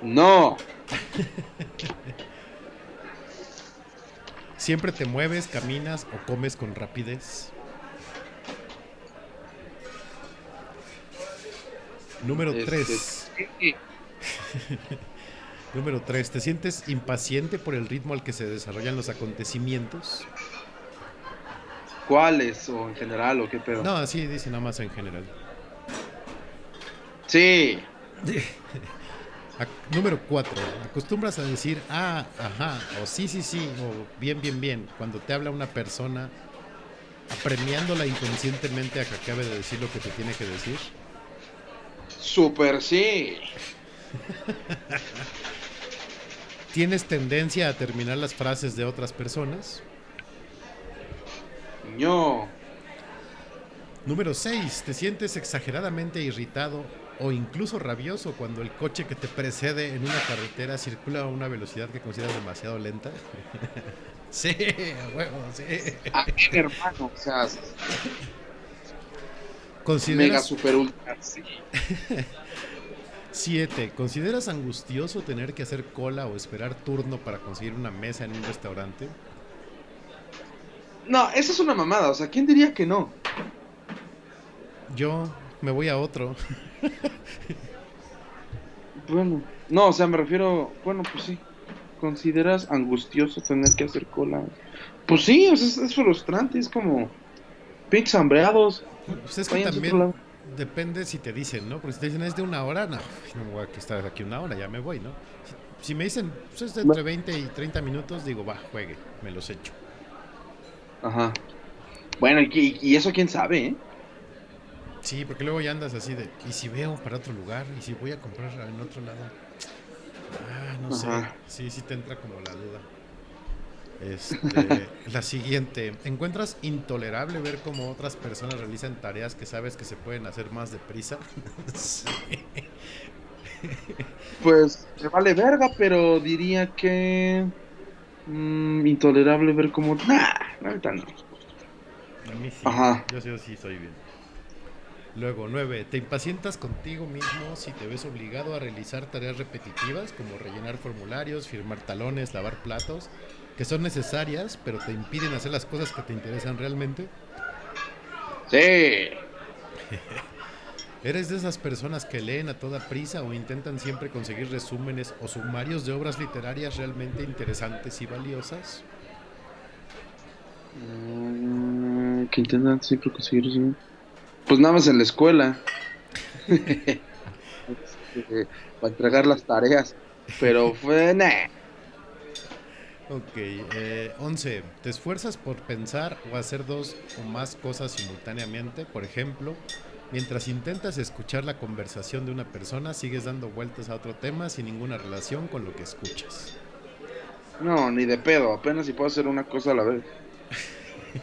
No. ¿Siempre te mueves, caminas o comes con rapidez? Número Este, 3. sí. Número 3. ¿Te sientes impaciente por el ritmo al que se desarrollan los acontecimientos? ¿Cuáles? ¿O en general? ¿O qué pedo? No, así dice nada más en general. Sí. Número 4. Acostumbras a decir ah, ajá, o sí, sí, sí, o bien, bien, bien, cuando te habla una persona apremiándola inconscientemente a que acabe de decir lo que te tiene que decir. Super sí. ¿Tienes tendencia a terminar las frases de otras personas? No. Número 6. ¿Te sientes exageradamente irritado o incluso rabioso cuando el coche que te precede en una carretera circula a una velocidad que consideras demasiado lenta? sí, huevo, sí. A ver, hermano. O sea, mega ¿Consideras super ultra. Sí. 7. ¿Consideras angustioso tener que hacer cola o esperar turno para conseguir una mesa en un restaurante? No, esa es una mamada. O sea, ¿quién diría que no? Yo me voy a otro. Bueno. No, o sea, me refiero. Bueno, pues sí. ¿Consideras angustioso tener que hacer cola? Pues sí, o sea, es, es frustrante. Es como. Pinches hambreados. Pues es que también. Depende si te dicen, ¿no? Porque si te dicen es de una hora, no, no me voy a estar aquí una hora, ya me voy, ¿no? Si, si me dicen pues es de entre 20 y 30 minutos, digo, va, juegue, me los echo. Ajá. Bueno, y, y- eso quién sabe, ¿eh? Sí, porque luego ya andas así de, ¿y si veo para otro lugar? ¿Y si voy a comprar en otro lado? Ah, no Ajá. sé. Sí, sí te entra como la duda. Este, la siguiente. ¿Encuentras intolerable ver cómo otras personas realizan tareas que sabes que se pueden hacer más deprisa? sí. Pues me vale verga, pero diría que. mm, intolerable ver cómo. Nah, neta no. A mí sí. Ajá. Yo sí, sí soy bien. Luego, 9. ¿Te impacientas contigo mismo si te ves obligado a realizar tareas repetitivas como rellenar formularios, firmar talones, lavar platos, que son necesarias, pero te impiden hacer las cosas que te interesan realmente? Sí. ¿Eres de esas personas que leen a toda prisa o intentan siempre conseguir resúmenes o sumarios de obras literarias realmente interesantes y valiosas? Mm, que intentan siempre conseguir eso. Pues nada más en la escuela. Este, para entregar las tareas. Pero fue. Nah. Ok, eh, 11. ¿Te esfuerzas por pensar o hacer dos o más cosas simultáneamente? Por ejemplo, mientras intentas escuchar la conversación de una persona, sigues dando vueltas a otro tema sin ninguna relación con lo que escuchas. No, ni de pedo. Apenas si puedo hacer una cosa a la vez.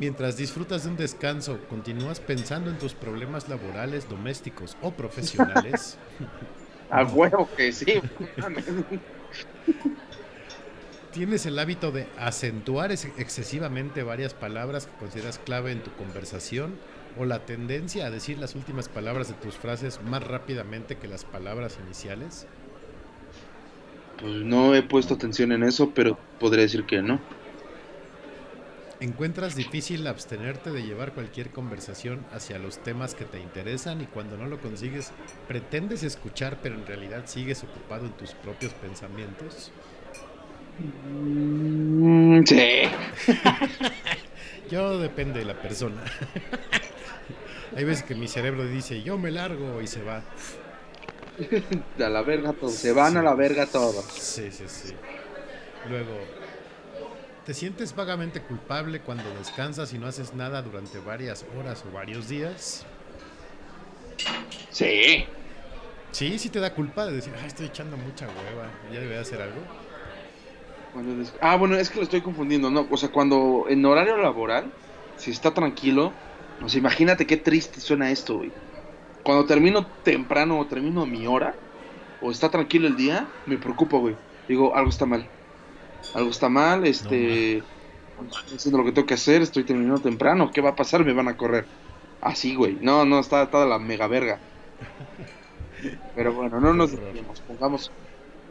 Mientras disfrutas de un descanso, continúas pensando en tus problemas laborales, domésticos o profesionales. A huevo que sí. ¿Tienes el hábito de acentuar ex- excesivamente varias palabras que consideras clave en tu conversación? ¿O la tendencia a decir las últimas palabras de tus frases más rápidamente que las palabras iniciales? Pues no he puesto atención en eso, pero podría decir que no. Encuentras difícil abstenerte de llevar cualquier conversación hacia los temas que te interesan y cuando no lo consigues, pretendes escuchar pero en realidad sigues ocupado en tus propios pensamientos. Mm, sí. Yo depende de la persona. Hay veces que mi cerebro dice, yo me largo y se va. A la verga todos. Se van a la verga todos. Sí, sí, sí. Luego, ¿te sientes vagamente culpable cuando descansas y no haces nada durante varias horas o varios días? Sí. Sí, sí te da culpa de decir, "Ay, estoy echando mucha hueva, ya debería hacer algo. Cuando des- Ah, bueno, es que lo estoy confundiendo, ¿no? O sea, cuando en horario laboral, si está tranquilo, o sea, imagínate qué triste suena esto, güey. Cuando termino temprano o termino mi hora, o está tranquilo el día, me preocupo, güey. Digo, algo está mal. Algo está mal, este... estoy haciendo lo que tengo que hacer, estoy terminando temprano, ¿qué va a pasar? Me van a correr. Así, güey. No, no, está, está de la mega verga. Pero bueno, no nos desviemos, pongamos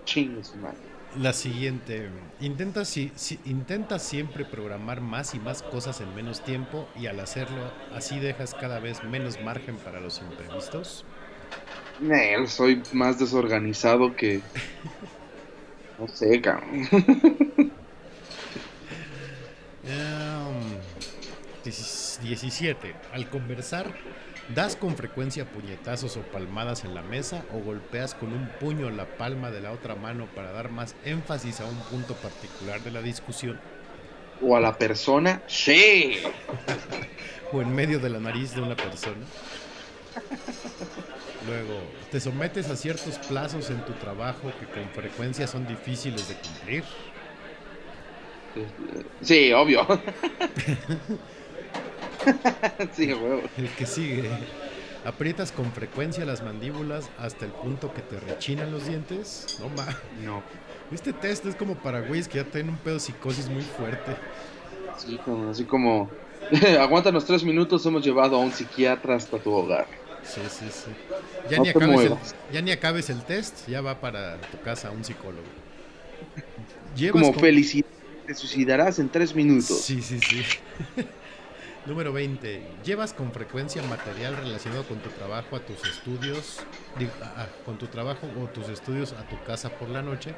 chingues, madre. La siguiente, intenta, si, si- intenta siempre programar más y más cosas en menos tiempo y al hacerlo así dejas cada vez menos margen para los imprevistos. Nel, soy más desorganizado que. No sé, cabrón. Em, dieci- 17. Al conversar, ¿das con frecuencia puñetazos o palmadas en la mesa o golpeas con un puño la palma de la otra mano para dar más énfasis a un punto particular de la discusión O a la persona, sí. o en medio de la nariz de una persona? Luego, ¿te sometes a ciertos plazos en tu trabajo que con frecuencia son difíciles de cumplir? Sí, obvio. sí, huevo. El que sigue. ¿Aprietas con frecuencia las mandíbulas hasta el punto que te rechinan los dientes? No ma. No. Este test es como para güeyes que ya tienen un pedo de psicosis muy fuerte. Sí, como, así como. Aguántanos tres minutos, hemos llevado a un psiquiatra hasta tu hogar. Sí, sí, sí. Ya, No ni acabes el, ya ni acabes el test, ya va para tu casa un psicólogo. Llevas Como con- felicidad, te suicidarás en tres minutos. Sí, sí, sí. Número 20. ¿Llevas con frecuencia material relacionado con tu trabajo a tus estudios? digo, con tu trabajo o tus estudios a tu casa por la noche?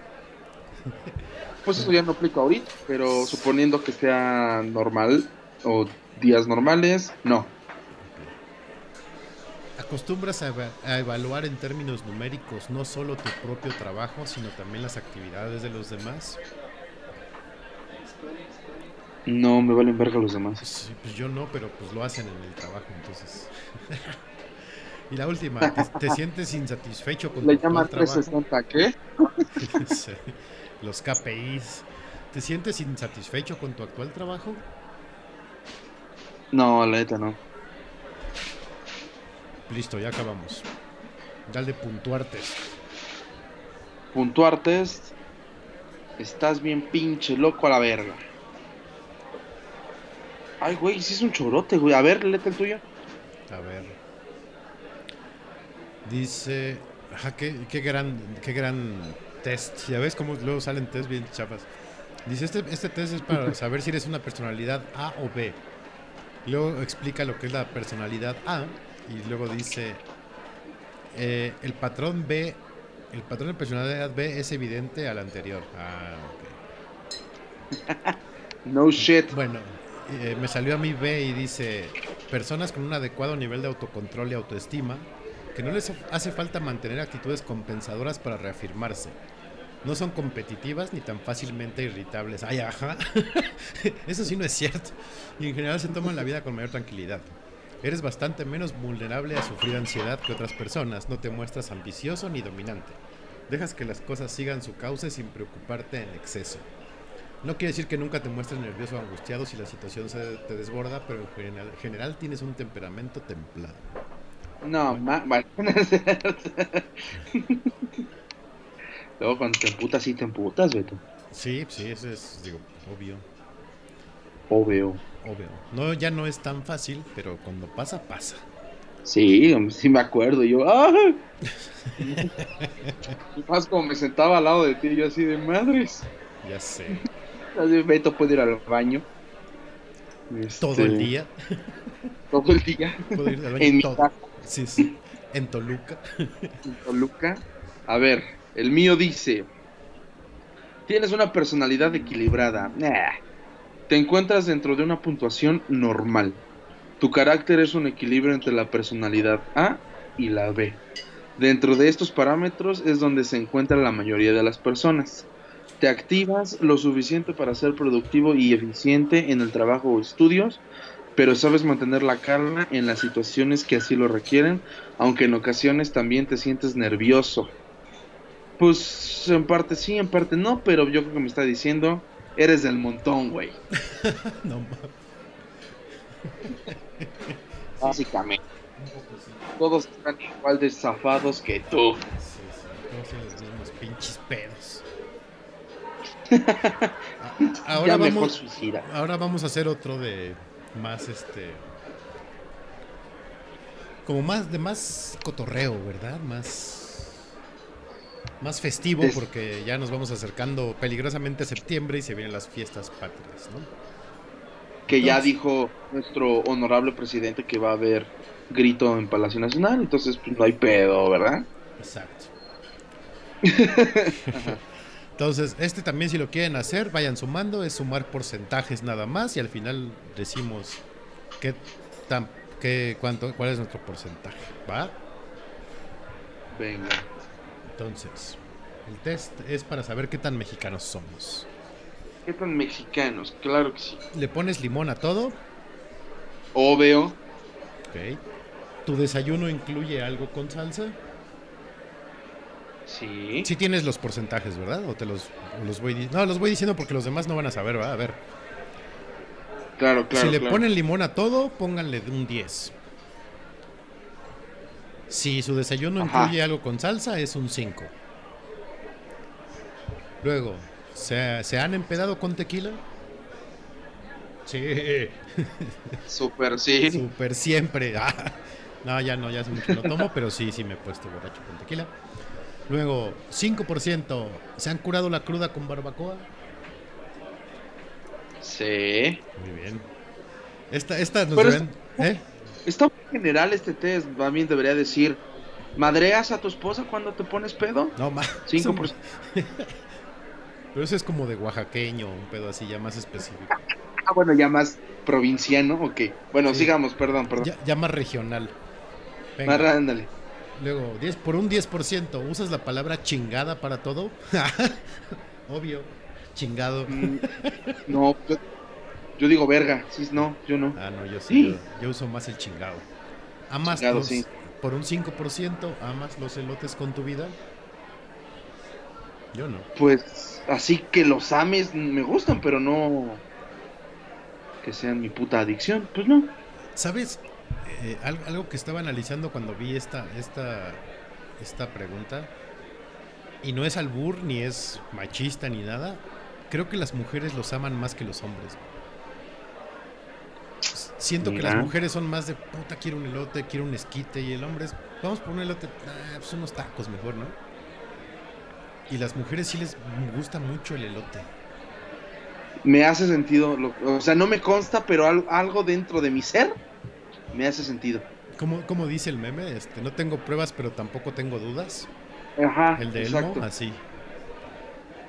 Pues eso ya no aplica ahorita, pero suponiendo que sea normal o días normales, no. ¿Acostumbras a, eva- a evaluar en términos numéricos no solo tu propio trabajo, sino también las actividades de los demás? No me valen verga los demás. Sí, pues yo no, pero pues lo hacen en el trabajo, entonces. y la última, ¿te, te sientes insatisfecho con Le tu trabajo? 360, ¿qué? Sí, Los KPIs. ¿Te sientes insatisfecho con tu actual trabajo? No, la neta no. Listo, ya acabamos. Dale puntuarte. Puntuar test. Estás bien pinche loco a la verga. Ay, güey, sí es un chorote, güey. A ver, léete el tuyo. A ver. Dice. Ajá, qué, qué gran, qué gran test. Ya ves cómo luego salen test bien chapas. Dice, este, este test es para saber si eres una personalidad A o B. Luego explica lo que es la personalidad A. Y luego dice, eh, el patrón B, el patrón de personalidad B es evidente al anterior. Ah, ok. No shit. Bueno, eh, me salió a mí B y dice, personas con un adecuado nivel de autocontrol y autoestima, que no les hace falta mantener actitudes compensadoras para reafirmarse. No son competitivas ni tan fácilmente irritables. Ay, ajá. Eso sí no es cierto. Y en general se toman la vida con mayor tranquilidad. Eres bastante menos vulnerable a sufrir ansiedad que otras personas. No te muestras ambicioso ni dominante. Dejas que las cosas sigan su cauce sin preocuparte en exceso. No quiere decir que nunca te muestres nervioso o angustiado si la situación se te desborda, pero en general, general tienes un temperamento templado. No, ma bueno. Luego cuando te emputas, sí te emputas, Beto. Sí, sí, eso es, digo, obvio, Obvio. obvio. No, ya no es tan fácil, pero cuando pasa, pasa. Sí, sí me acuerdo. Yo, ¡ah! Y más como me sentaba al lado de ti, yo así de madres. Ya sé. Beto puede ir al baño. Todo Este, el día. Todo el día. Puedo ir al baño En mi todo. casa. Sí, sí. En Toluca. en Toluca. A ver, el mío dice: Tienes una personalidad equilibrada. Nah. Te encuentras dentro de una puntuación normal. Tu carácter es un equilibrio entre la personalidad A y la B. Dentro de estos parámetros es donde se encuentra la mayoría de las personas. Te activas lo suficiente para ser productivo y eficiente en el trabajo o estudios, pero sabes mantener la calma en las situaciones que así lo requieren, aunque en ocasiones también te sientes nervioso. Pues en parte sí, en parte no, pero yo creo que me está diciendo, eres del montón, güey. No mames. Básicamente. Todos están igual de zafados que tú. Sí, sí. Todos los mismos pinches pedos. Ahora ya mejor vamos, suicida. ahora vamos a hacer otro de más este. Como más de más cotorreo, ¿verdad? Más. Más festivo, Es- porque ya nos vamos acercando peligrosamente a septiembre y se vienen las fiestas patrias, ¿no? Que ya dijo nuestro honorable presidente que va a haber grito en Palacio Nacional, entonces pues no hay pedo, ¿verdad? Exacto. Entonces, este también si lo quieren hacer, vayan sumando, es sumar porcentajes nada más y al final decimos qué tan qué cuánto cuál es nuestro porcentaje, ¿va? Venga. Entonces, el test es para saber qué tan mexicanos somos. ¿Qué tan mexicanos? Claro que sí. Le pones limón a todo, Obvio. ok. Tu desayuno incluye algo con salsa. Sí. Sí tienes los porcentajes, ¿verdad? O te los, o los voy No, los voy diciendo porque los demás no van a saber, ¿va? A ver. Claro, claro. si le claro. ponen limón a todo, pónganle un 10. Si su desayuno Ajá. incluye algo con salsa, es un 5. Luego, ¿se, ¿se han empedado con tequila? Sí, Súper, sí. súper siempre. Ah, no, ya no, ya hace mucho lo tomo, pero sí, sí me he puesto borracho con tequila. Luego, 5%, ¿se han curado la cruda con barbacoa? Sí. Muy bien. Esta, esta nos ven- ¿eh? Está muy general este test. También debería decir: ¿Madreas a tu esposa cuando te pones pedo? No, más. 5%. Pero eso es como de oaxaqueño, un pedo así ya más específico. Ah, bueno, ya más provinciano. Ok. Bueno, Sí. sigamos, perdón, perdón. Ya, ya más regional. Venga, Más, ándale. Luego, 10, por un 10%, ¿usas la palabra chingada para todo? Obvio, chingado. Mm, No, yo, yo digo verga. Sí, no, yo no. Ah, no, yo sí, Sí. yo, yo uso más el chingado. ¿Amas Chingado, los- sí. por un 5%, amas los elotes con tu vida? Yo no. Pues así que los ames me gustan, pero no que sean mi puta adicción. Pues no. ¿Sabes? Eh, al- algo que estaba analizando cuando vi esta, esta, esta pregunta, y no es albur, ni es machista, ni nada, creo que las mujeres los aman más que los hombres. Siento que las mujeres son más de puta, quiero un elote, quiero un esquite, y el hombre es, vamos por un elote, ah, pues unos tacos mejor, ¿no? Y las mujeres sí les gusta mucho el elote. Me hace sentido. lo- o sea, no me consta, pero al- algo dentro de mi ser me hace sentido. ¿Cómo, cómo dice el meme? Este, no tengo pruebas, pero tampoco tenco dudas. Ajá. El de exacto, Elmo, así.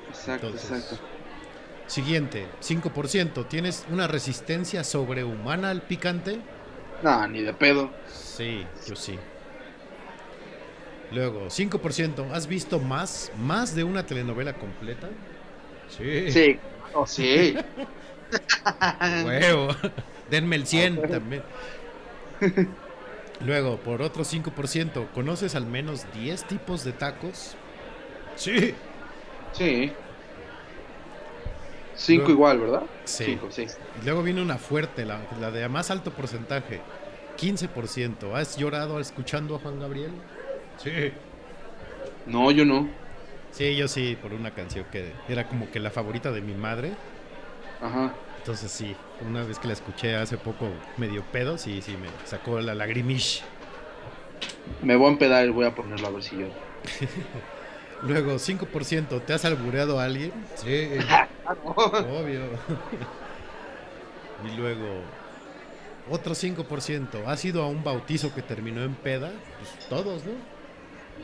Exacto, Entonces, exacto. Siguiente, 5%. ¿Tienes una resistencia sobrehumana al picante? No, ni de pedo. Sí, yo sí. Luego, 5%. ¿Has visto más, más de una telenovela completa? Sí. Sí. Oh, sí. Huevo. Denme el 100 también. Luego, por otro 5%, ¿conoces al menos 10 tipos de tacos? Sí. Sí. Cinco Luego- igual, ¿verdad? Sí. Cinco, sí. Y luego viene una fuerte, la, la de más alto porcentaje. 15%. ¿Has llorado escuchando a Juan Gabriel? Sí. No, yo no. Sí, yo sí, por una canción que era como que la favorita de mi madre. Ajá. Entonces sí, una vez que la escuché hace poco medio pedo, sí, sí, me sacó la lagrimish. Me voy a empedar y voy a ponerlo a ver si yo. Luego, 5%, ¿te has albureado a alguien? Sí, obvio. Y luego, otro 5%. ¿Has ido a un bautizo que terminó en peda? Pues todos, ¿no?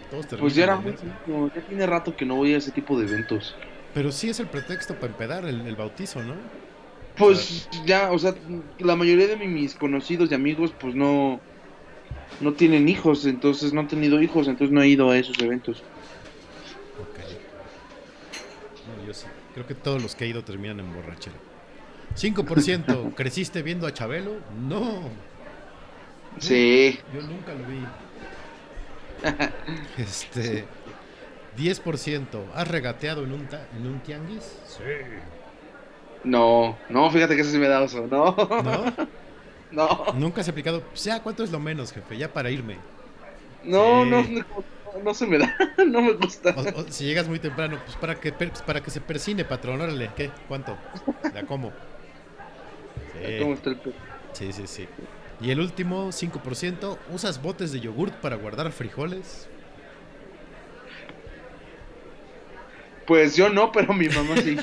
Todos terminan Pues ya era muy- no, ya tiene rato que no voy a ese tipo de eventos. Pero sí es el pretexto para empedar el, el bautizo, ¿no? Pues ya, o sea, la mayoría de mi- mis conocidos y amigos, pues no, no tienen hijos, entonces no han tenido hijos, entonces no he ido a esos eventos. Ok. No, yo sí. Creo que todos los que he ido terminan en borrachera. 5%. ¿Creciste viendo a Chabelo? No. Sí, Yo nunca lo vi. Este. 10%. ¿Has regateado en un, ta- en un tianguis? Sí. No, no, fíjate que eso sí me da oso, no, ¿No? no, Nunca has aplicado. Pues ya, ¿cuánto es lo menos, jefe? Ya para irme. no, Sí. no, no, no se me da, no me gusta. O- o si llegas muy temprano, pues para que, per- para que se persine, patrón. Órale, ¿qué? ¿Cuánto? ¿De a cómo? ¿Cómo Sí, está el pe- sí, sí, sí. Y el último, 5%. ¿Usas botes de yogurt para guardar frijoles? Pues yo no, pero mi mamá sí.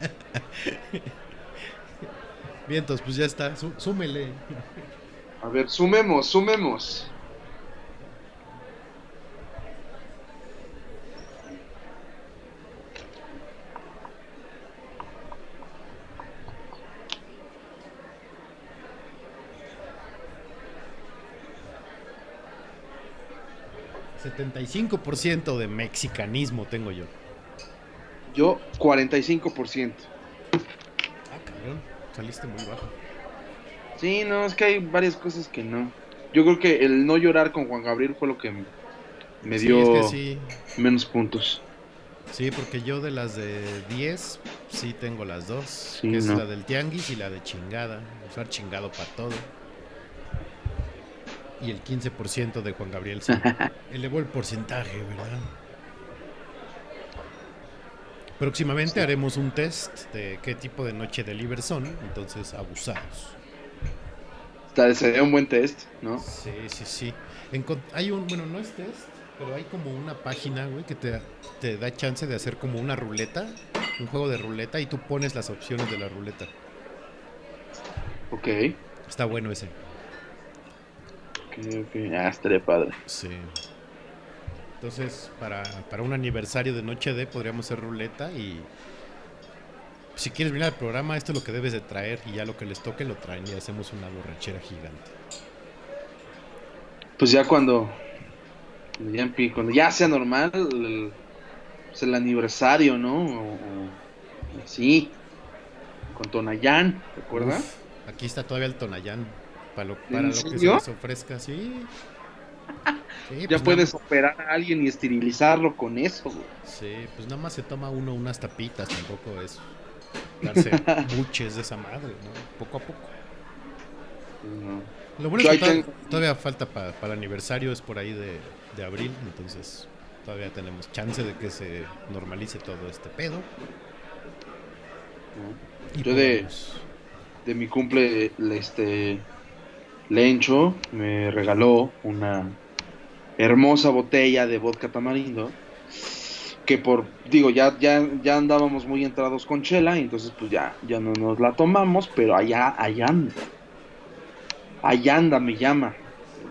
Vientos, pues ya está. sú- súmele. A ver, sumemos, sumemos. ciento de mexicanismo tengo yo. Yo, 45%. Ah, cabrón. Saliste muy bajo. Sí, no, es que hay varias cosas que no. Yo creo que el no llorar con Juan Gabriel fue lo que me- Sí, dio es que sí. menos puntos. Sí, porque yo de las de 10, sí tengo las dos. Sí, que es no. la del tianguis y la de chingada. Usar chingado para todo. Y el 15% de Juan Gabriel sí. Elevó el porcentaje, ¿verdad? Próximamente haremos un test de qué tipo de noche de liver son. Entonces, abusados. Sería un buen test, ¿no? Sí, sí, sí. Hay un, bueno, no es test, pero hay como una página, güey, que te, te da chance de hacer como una ruleta, un juego de ruleta, y tú pones las opciones de la ruleta. Ok. Está bueno ese. Ok, ok. Ah, estaría padre. Sí. Entonces, para, para un aniversario de Noche D podríamos hacer ruleta y si quieres venir al programa, esto es lo que debes de traer y ya lo que les toque lo traen y hacemos una borrachera gigante. Pues ya cuando. Cuando ya, empie- cuando ya sea normal el, pues el aniversario, ¿no? O, o- sí. Con Tonayán, ¿te acuerdas? Uf, aquí está todavía el Tonayán para lo, ¿En para lo que se les ofrezca, sí. Sí, Ya pues puedes nada- operar a alguien y esterilizarlo con eso, güey. Sí, pues nada más se toma uno unas tapitas, tampoco es darse buches de esa madre, ¿no? Poco a poco. No. Lo bueno Yo es que tengo- todavía falta pa- para el aniversario, es por ahí de, de abril, entonces todavía tenemos chance de que se normalice todo este pedo. Yo de- podamos- de mi cumple, le- este Lencho me regaló una hermosa botella de vodka tamarindo que por digo ya ya ya andábamos muy entrados con chela y entonces pues ya ya no nos la tomamos pero allá allá anda allá anda me llama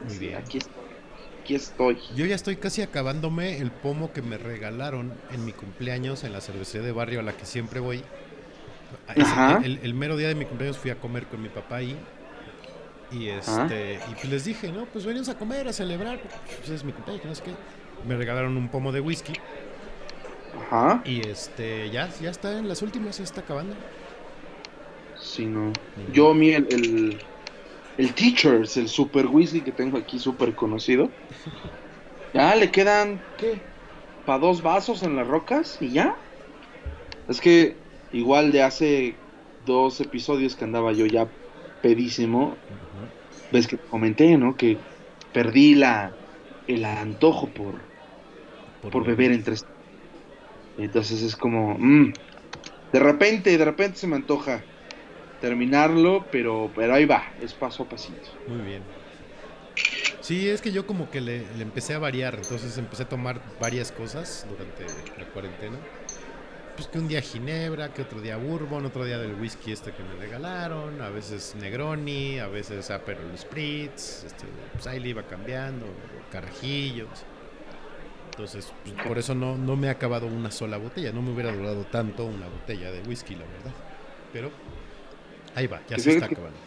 Muy bien. aquí estoy aquí estoy Yo ya estoy casi acabándome el pomo que me regalaron en mi cumpleaños en la cervecería de barrio a la que siempre voy. Ajá. El, el mero día de mi cumpleaños fui a comer con mi papá ahí. Y este y pues les dije, no, pues venimos a comer, a celebrar, pues es mi cumpleaños, que no sé qué. Me regalaron un pomo de whisky. Ajá. Y este ya ya está en las últimas, ya está acabando. sí no. Yo mi el, el el teachers el super whisky que tengo aquí súper conocido ya le quedan qué para dos vasos en las rocas y ya. Es que igual de hace dos episodios que andaba yo ya pedísimo ves que comenté no que perdí la el antojo por por beber entre entonces es como mm, de repente de repente se me antoja terminarlo pero pero ahí va es paso a pasito Muy bien. Sí, es que yo como que le, le empecé a variar, entonces empecé a tomar varias cosas durante la cuarentena. Pues que un día ginebra, que otro día bourbon, otro día del whisky este que me regalaron, a veces Negroni, a veces Aperol Spritz, este, pues ahí le iba cambiando, carajillos. Entonces, pues, por eso no, no me ha acabado una sola botella, no me hubiera durado tanto una botella de whisky, la verdad. Pero ahí va, ya Que se está acabando.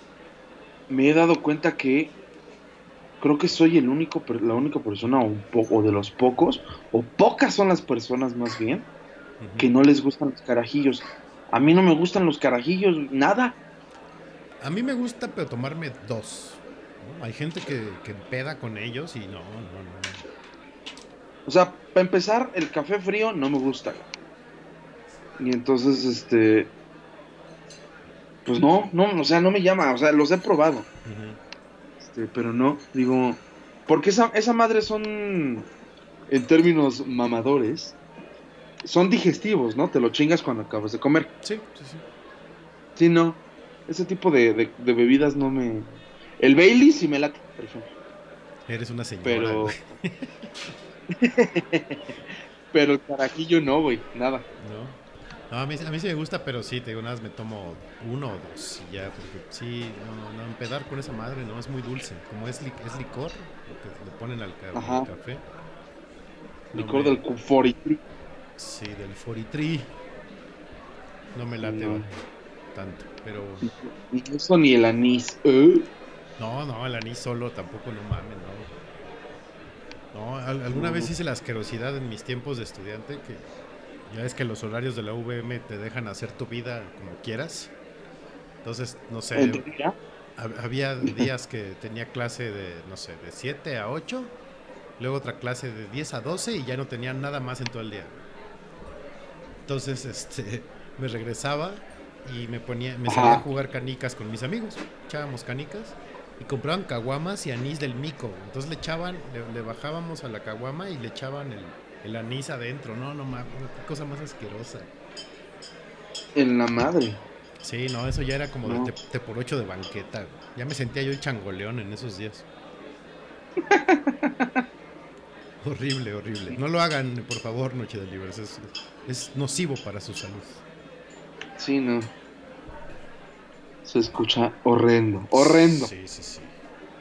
Me he dado cuenta que creo que soy el único, la única persona o, un po- o de los pocos, o pocas son las personas más bien, Que no les gustan los carajillos. A mí no me gustan los carajillos, nada. A mí me gusta, pero tomarme dos. ¿no? Hay gente que, que peda con ellos y no, no, no. O sea, para empezar, el café frío no me gusta. Y entonces, este. Pues no, no, o sea, no me llama. O sea, los he probado. Este, pero no, digo. Porque esa, esa madre son. En términos mamadores. Son digestivos, ¿no? Te lo chingas cuando acabas de comer. Sí, sí, sí. Sí, no. Ese tipo de, de- de bebidas no me. El Bailey sí me late, por ejemplo. Eres una señora. Pero. pero el carajillo no, güey. Nada. ¿no? No, a mí, a mí sí me gusta, pero sí, te digo, nada más me tomo uno o dos y ya, porque sí, no, no, empedar con esa madre, no, es muy dulce. Como es, li- es licor, lo que le ponen al, ca- Ajá. al café. No Licor me- del Cuforitri. Sí, del Foritri. No me late No. tanto, pero... Incluso ni el anís. ¿eh? No, no, el anís solo tampoco, no mames, no. No, al- alguna No. vez hice la asquerosidad en mis tiempos de estudiante que ya es que los horarios de la VM te dejan hacer tu vida como quieras. Entonces, no sé, había días que tenía clase de, no sé, de 7 a 8, luego otra clase de 10 a 12 y ya no tenía nada más en todo el día. Entonces, este, me regresaba y me ponía, me Ajá. salía a jugar canicas con mis amigos. Echábamos canicas y compraban caguamas y anís del mico. Entonces le echaban, le, le bajábamos a la caguama y le echaban el, el anís adentro. No, no mames, qué cosa más asquerosa. En la madre. Sí, no, eso ya era como No. de te, te por ocho de banqueta. Ya me sentía yo el changoleón en esos días. horrible, horrible. No lo hagan, por favor, Noche de Libres. Es, es nocivo para su salud. Sí, no. Se escucha horrendo. Horrendo. Sí, sí, sí.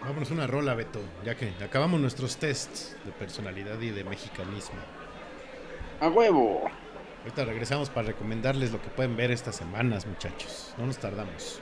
Vámonos una rola, Beto, ya que acabamos nuestros tests de personalidad y de mexicanismo. A huevo. Ahorita regresamos para recomendarles lo que pueden ver estas semanas, muchachos. No nos tardamos.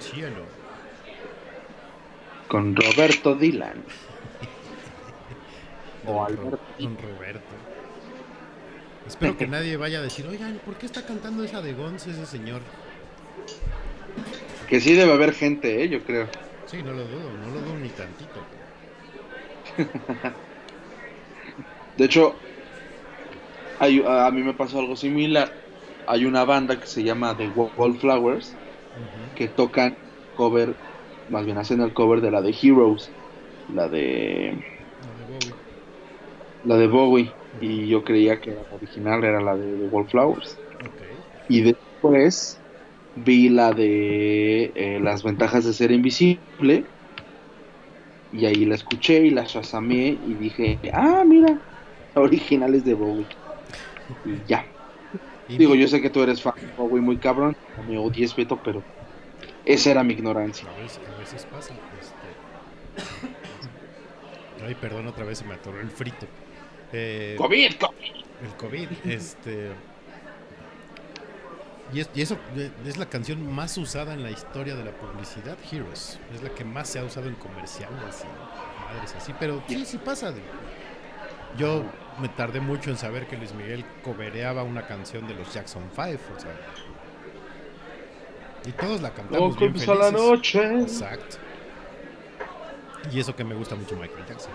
Del cielo. Con Roberto Dylan. O Alberto. Don Roberto. Espero que nadie vaya a decir, oigan, ¿por qué está cantando esa de Gons ese señor? Que sí debe haber gente, ¿eh? Yo creo. Sí, no lo dudo, no lo dudo ni tantito. De hecho, hay- a mí me pasó algo similar. Hay una banda que se llama The Wallflowers Que tocan cover, más bien hacen el cover de la de Heroes, la de No, de Bowie. la de Bowie. Y yo creía que la original era la de Wallflowers. Y después vi la de eh, las ventajas de ser invisible. Y ahí la escuché y la shazamé y dije, ah, mira, la original es de Bowie. Y ya. Y Digo, yo sé que tú eres fan de Bowie muy cabrón, no me odies, Beto, pero esa era mi ignorancia. A veces, a veces pasa. Este... Ay, perdón, otra vez se me atoró el frito. Eh, COVID, COVID. el COVID, este... Y, es- y eso es la canción más usada en la historia de la publicidad, Heroes. Es la que más se ha usado en comerciales y madres así. Pero sí, sí pasa. digo. Yo me tardé mucho en saber que Luis Miguel cobereaba una canción de los Jackson 5, o sea... Y todos la cantamos bien Locos a la felices. noche. Exacto. Y eso que me gusta mucho Michael Jackson.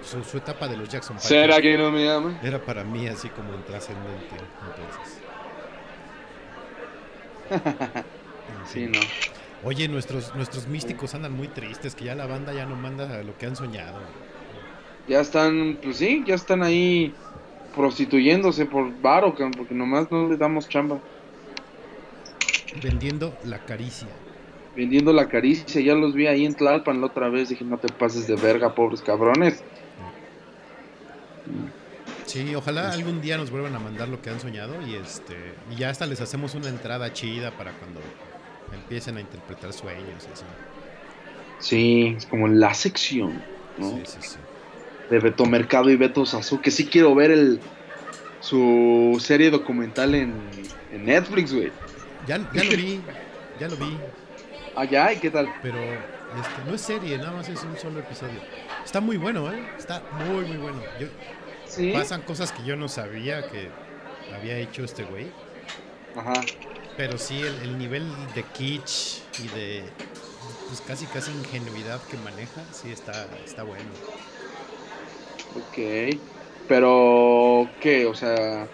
Su, su etapa de los Jackson 5 ¿Será que no me ama? era para mí así como trascendente. Entonces. En Sí, no. Oye, nuestros, nuestros místicos andan muy tristes, que ya la banda ya no manda lo que han soñado. Ya están, pues sí, ya están ahí prostituyéndose por varo, porque nomás no le damos chamba. Vendiendo la caricia. Vendiendo la caricia, ya los vi ahí en Tlalpan la otra vez, dije, no te pases de verga, pobres cabrones. Sí, ojalá algún día nos vuelvan a mandar lo que han soñado y este y ya hasta les hacemos una entrada chida para cuando empiecen a interpretar sueños y así. Sí, es como la sección, ¿no? Sí, sí, sí. De Beto Mercado y Beto Sazú, que sí quiero ver el su serie documental en, en Netflix, güey. Ya, ya lo vi, ya lo vi, Allá, ¿y qué tal? pero este, no es serie, nada más es un solo episodio. Está muy bueno, ¿eh? Está muy, muy bueno. Yo- Sí. pasan cosas que yo no sabía que había hecho este güey. Ajá. Pero sí, el, el nivel de kitsch y de pues casi casi ingenuidad que maneja, sí está, está bueno. Ok. Pero, ¿qué? O sea,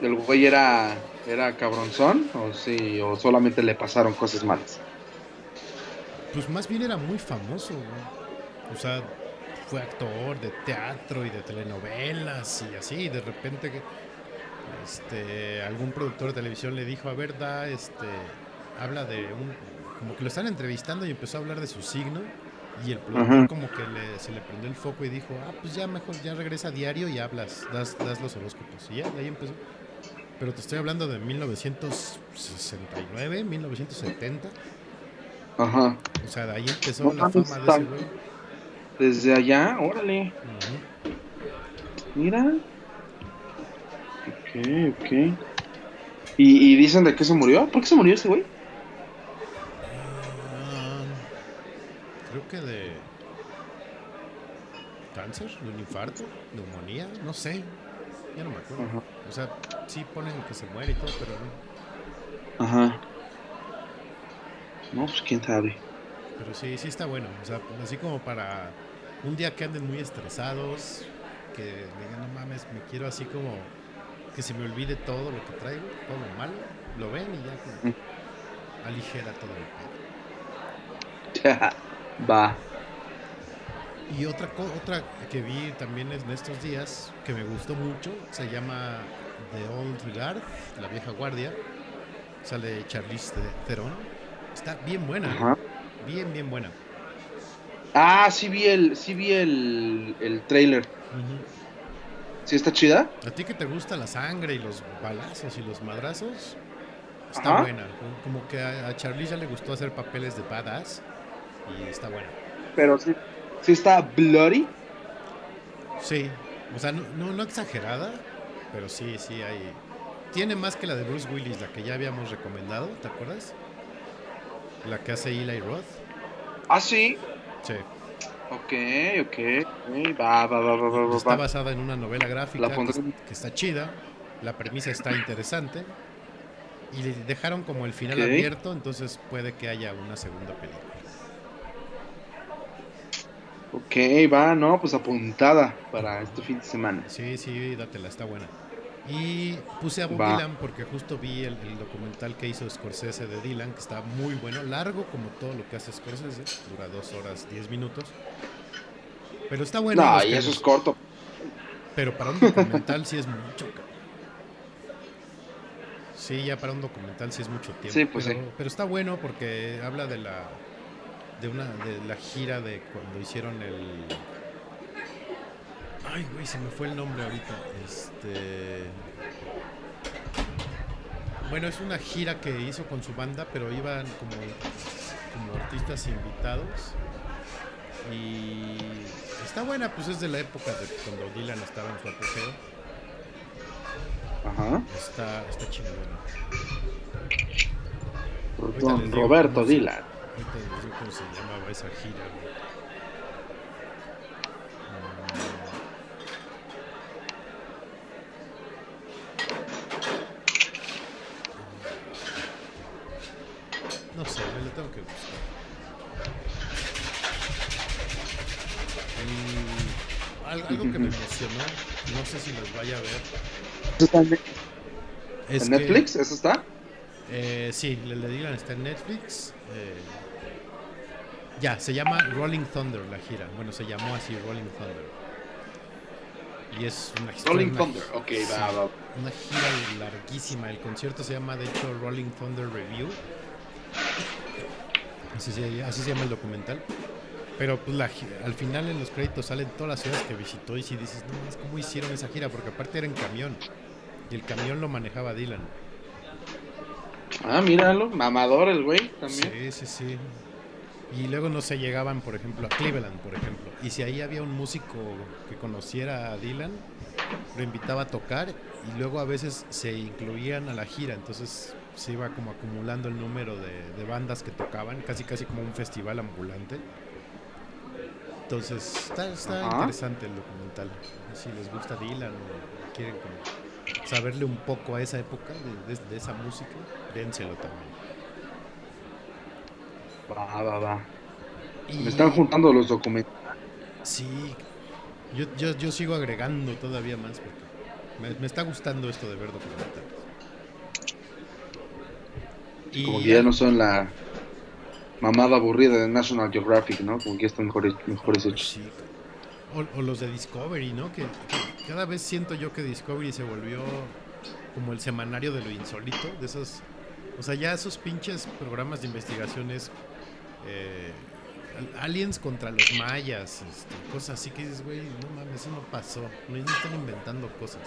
¿el güey era, era cabronzón? ¿O sí? ¿O solamente le pasaron cosas malas? Pues más bien era muy famoso. O sea, fue actor de teatro y de telenovelas y así, y de repente este algún productor de televisión le dijo, a ver, da este habla de un como que lo están entrevistando y empezó a hablar de su signo y el productor Ajá. como que le- se le prendió el foco y dijo, ah, pues ya mejor ya regresa a diario y hablas, das, das los horóscopos. Y ya, de ahí empezó. Pero te estoy hablando de 1969, 1970. Ajá. O sea, de ahí empezó No la fama de ese güey. Desde allá, órale. Ujú. Mira. Ok, ok. ¿Y, y dicen de qué se murió? ¿Por qué se murió ese güey? Creo que de cáncer, de un infarto, neumonía, no sé. Ya no me acuerdo. Ajá. O sea, sí ponen que se muere y todo, pero no. Ajá. No, pues quién sabe. Pero sí, sí está bueno. O sea, así como para un día que anden muy estresados, que digan, no mames, me quiero así como que se me olvide todo lo que traigo, todo lo malo, lo ven y ya como que aligera todo el pedo. Va. Y otra, otra que vi también en estos días, que me gustó mucho, se llama The Old Guard, la vieja guardia. Sale Charlize Theron. Está bien buena. Ajá. bien, bien buena. Ah, sí vi el, sí vi el, el trailer. Ujú. ¿Sí está chida? A ti que te gusta la sangre y los balazos y los madrazos, está Ajá. buena. Como- que a, Charlize ya le gustó hacer papeles de badass y está buena. Pero sí, sí está bloody. Sí, o sea, no, no, no exagerada, pero sí, sí hay. Tiene más que la de Bruce Willis, la que ya habíamos recomendado, ¿te acuerdas? La que hace Eli Roth. Ah, sí. Sí. Ok, ok. ok, Va, va, va, va, va, va, Está basada en una novela gráfica que, está chida. La premisa está interesante. Y le dejaron como el final abierto, entonces puede que haya una segunda película. Ok, va, no, pues apuntada para este fin de semana. Sí, sí, dátela, está buena. Y puse a Bob Va. Dylan porque justo vi el, el documental que hizo Scorsese de Dylan, que está muy bueno, largo como todo lo que hace Scorsese, dura dos horas, diez minutos. Pero está bueno. no, y eso es corto. Pero para un documental sí es mucho. Sí, ya para un documental sí es mucho tiempo. Sí, pues pero, sí. pero está bueno porque habla de la de una de la gira de cuando hicieron el Ay, güey, se me fue el nombre ahorita. Este Bueno, es una gira que hizo con su banda, pero iban como como artistas invitados. Y está buena, pues es de la época de cuando Dylan estaba en su apogeo. Ajá. Está, está chingona. Ahorita Don Roberto Dylan. Ahorita les digo cómo se llamaba esa gira, güey. Mm. No sé, me lo tengo que buscar. Y algo, algo que me emocionó, no sé si los vaya a ver. ¿Eso está en, Es en que- Netflix? ¿Eso está? eh, sí, el de Dylan está en Netflix. eh, ya, se llama Rolling Thunder la gira. Bueno, se llamó así Rolling Thunder. Y es una. Rolling una- Thunder. Ok, sí, va, va. Una gira larguísima. El concierto se llama, de hecho, Rolling Thunder Review. Así se, así se llama el documental. Pero pues la, al final en los créditos salen todas las ciudades que visitó y si dices, no, es ¿cómo hicieron esa gira? Porque aparte era en camión. Y el camión lo manejaba Dylan. Ah, míralo. Mamador el güey también. Sí, sí, sí. Y luego no se llegaban, por ejemplo, a Cleveland, por ejemplo. Y si ahí había un músico que conociera a Dylan, lo invitaba a tocar y luego a veces se incluían a la gira. Entonces se iba como acumulando el número de, de bandas que tocaban, casi casi como un festival ambulante. Entonces está, está interesante el documental. Si les gusta Dylan o quieren como saberle un poco a esa época de, de- de esa música, dénselo también. Va, va, va. Y- Me están juntando los documentos. Sí, yo, yo, yo sigo agregando todavía más porque me, me está gustando esto de ver documentales. Y Como que ya no son la mamada aburrida de National Geographic, ¿no? Como que ya están mejores, mejores hechos. sí. O, o los de Discovery, ¿no? Que, que cada vez siento yo que Discovery se volvió como el semanario de lo insólito, de esos, o sea, ya esos pinches programas de investigaciones, eh, al- aliens contra los mayas, este, cosas así que dices, güey, no mames, eso no pasó, no, están inventando cosas.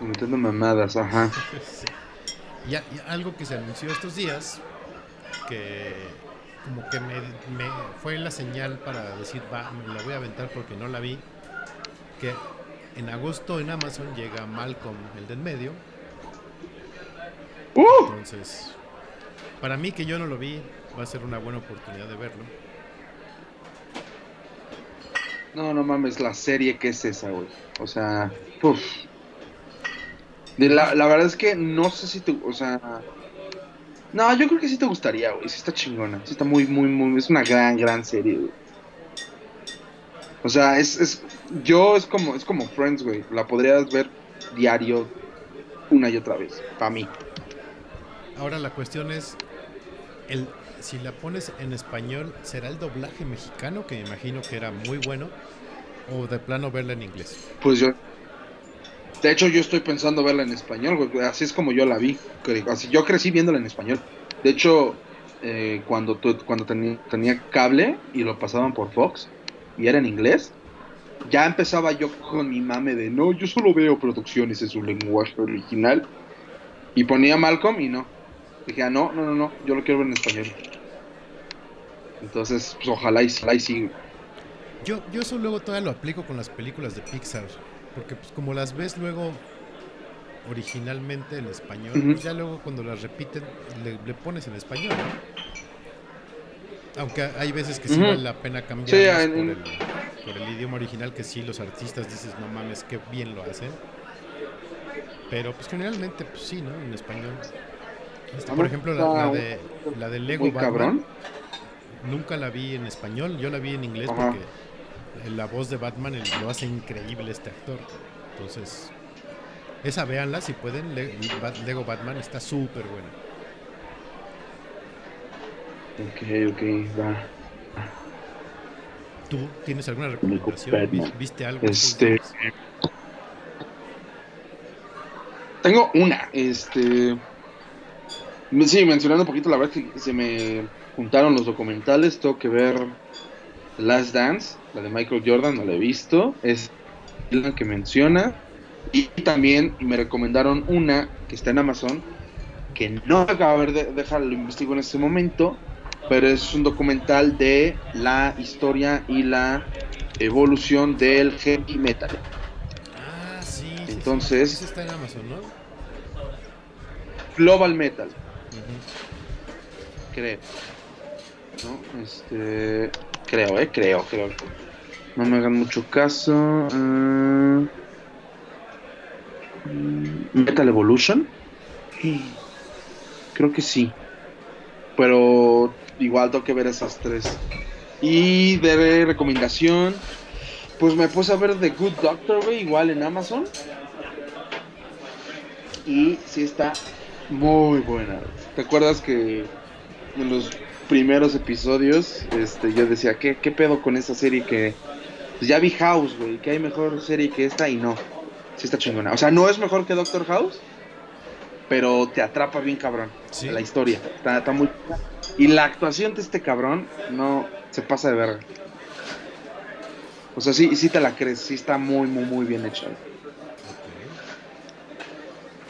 Metiendo mamadas, ajá. Sí. Y, a- y algo que se anunció estos días, que como que me, me fue la señal para decir, va, me la voy a aventar porque no la vi, que en agosto en Amazon llega Malcolm, el del medio. ¡Uh! Entonces, para mí que yo no lo vi, va a ser una buena oportunidad de verlo. No, no mames, la serie que es esa, güey. O sea, uf. De la, la verdad es que no sé si te, o sea, no, yo creo que sí te gustaría, güey. Sí está chingona, sí está muy, muy, muy, es una gran, gran serie, güey. O sea, es, es, yo es como, es como Friends, güey. La podrías ver diario, una y otra vez, para mí. Ahora la cuestión es, el, si la pones en español, ¿será el doblaje mexicano, que me imagino que era muy bueno, o de plano verla en inglés? Pues yo, de hecho, yo estoy pensando verla en español. Así es como yo la vi. Así, yo crecí viéndola en español. De hecho, eh, cuando, cuando tenía cable y lo pasaban por Fox y era en inglés, ya empezaba yo con mi mame de no, yo solo veo producciones en su lenguaje original. Y ponía Malcolm y no. Dije, ah, no, no, no, no, yo lo quiero ver en español. Entonces, pues ojalá y, ojalá y sí. Yo, yo eso luego todavía lo aplico con las películas de Pixar, porque pues como las ves luego originalmente en español, pues ya luego cuando las repiten le, le pones en español, ¿no? Aunque hay veces que sí vale la pena cambiarlas Sí, por, el, por el idioma original, que sí los artistas dices, no mames, qué bien lo hacen. Pero pues generalmente, pues sí, ¿no? En español. Este, por ejemplo, la, de, la de Lego Batman, cabrón. nunca la vi en español, yo la vi en inglés Ajá. porque la voz de Batman el- lo hace increíble este actor. Entonces, esa véanla si pueden, Le- Lego Batman está súper buena. Ok, ok, va. ¿Tú tienes alguna recomendación? Batman. ¿Vi- ¿Viste algo? Este. Tengo una, este. Sí, mencionando un poquito, la verdad que se me juntaron los documentales. Tengo que ver The Last Dance, la de Michael Jordan, no la he visto. Es la que menciona. Y también me recomendaron una que está en Amazon, que no acabo de ver, de, déjalo, lo investigo en este momento. Pero es un documental de la historia y la evolución del heavy metal. Ah, sí. sí, sí. Entonces- Ese está en Amazon, ¿no? Global Metal. Creo. ¿No? Este. Creo, eh, creo, creo. No me hagan mucho caso. mm, Metal Evolution. Creo que sí. Pero igual tengo que ver esas tres. Y de recomendación. Pues me puse a ver The Good Doctor, igual en Amazon. Y sí está muy buena. ¿Te acuerdas que en los primeros episodios este, yo decía, ¿qué, qué pedo con esa serie que... Pues ya vi House, güey, que hay mejor serie que esta y no. Sí está chingona. O sea, no es mejor que Doctor House, pero te atrapa bien cabrón Sí. la historia. Está, está muy... Y la actuación de este cabrón no se pasa de verga. O sea, sí, sí te la crees, sí está muy, muy, muy bien hecha.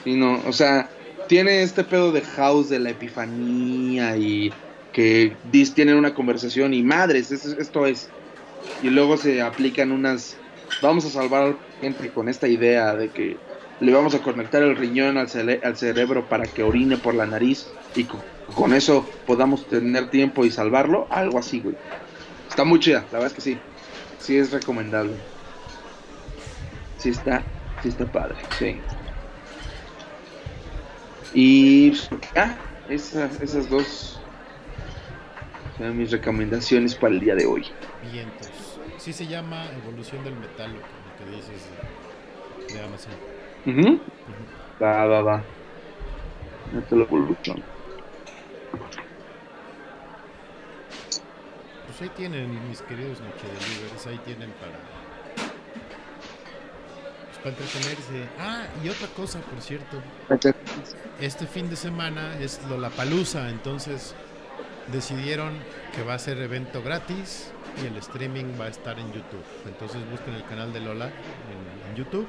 Y no, o sea, tiene este pedo de House de la epifanía y que dis tienen una conversación y madres, es- esto es. Y luego se aplican unas. Vamos a salvar gente con esta idea de que le vamos a conectar el riñón al, cele- al cerebro para que orine por la nariz y co- con, eso podamos tener tiempo y salvarlo. Algo así, güey. Está muy chida, la verdad es que sí. Sí es recomendable. Sí está, sí está padre, sí. Y pues, ya, esas, esas dos son mis recomendaciones para el día de hoy. Vientos. Sí se llama Evolución del Metal, lo que, dices de, de Amazon. Va, va, va. Metal Evolution. Pues ahí tienen, mis queridos Noche Delivers, ahí tienen para, pues, para entretenerse. Ah, y otra cosa, por cierto, este fin de semana es Lollapalooza, entonces decidieron que va a ser evento gratis y el streaming va a estar en YouTube. Entonces busquen el canal de Lola en, en YouTube.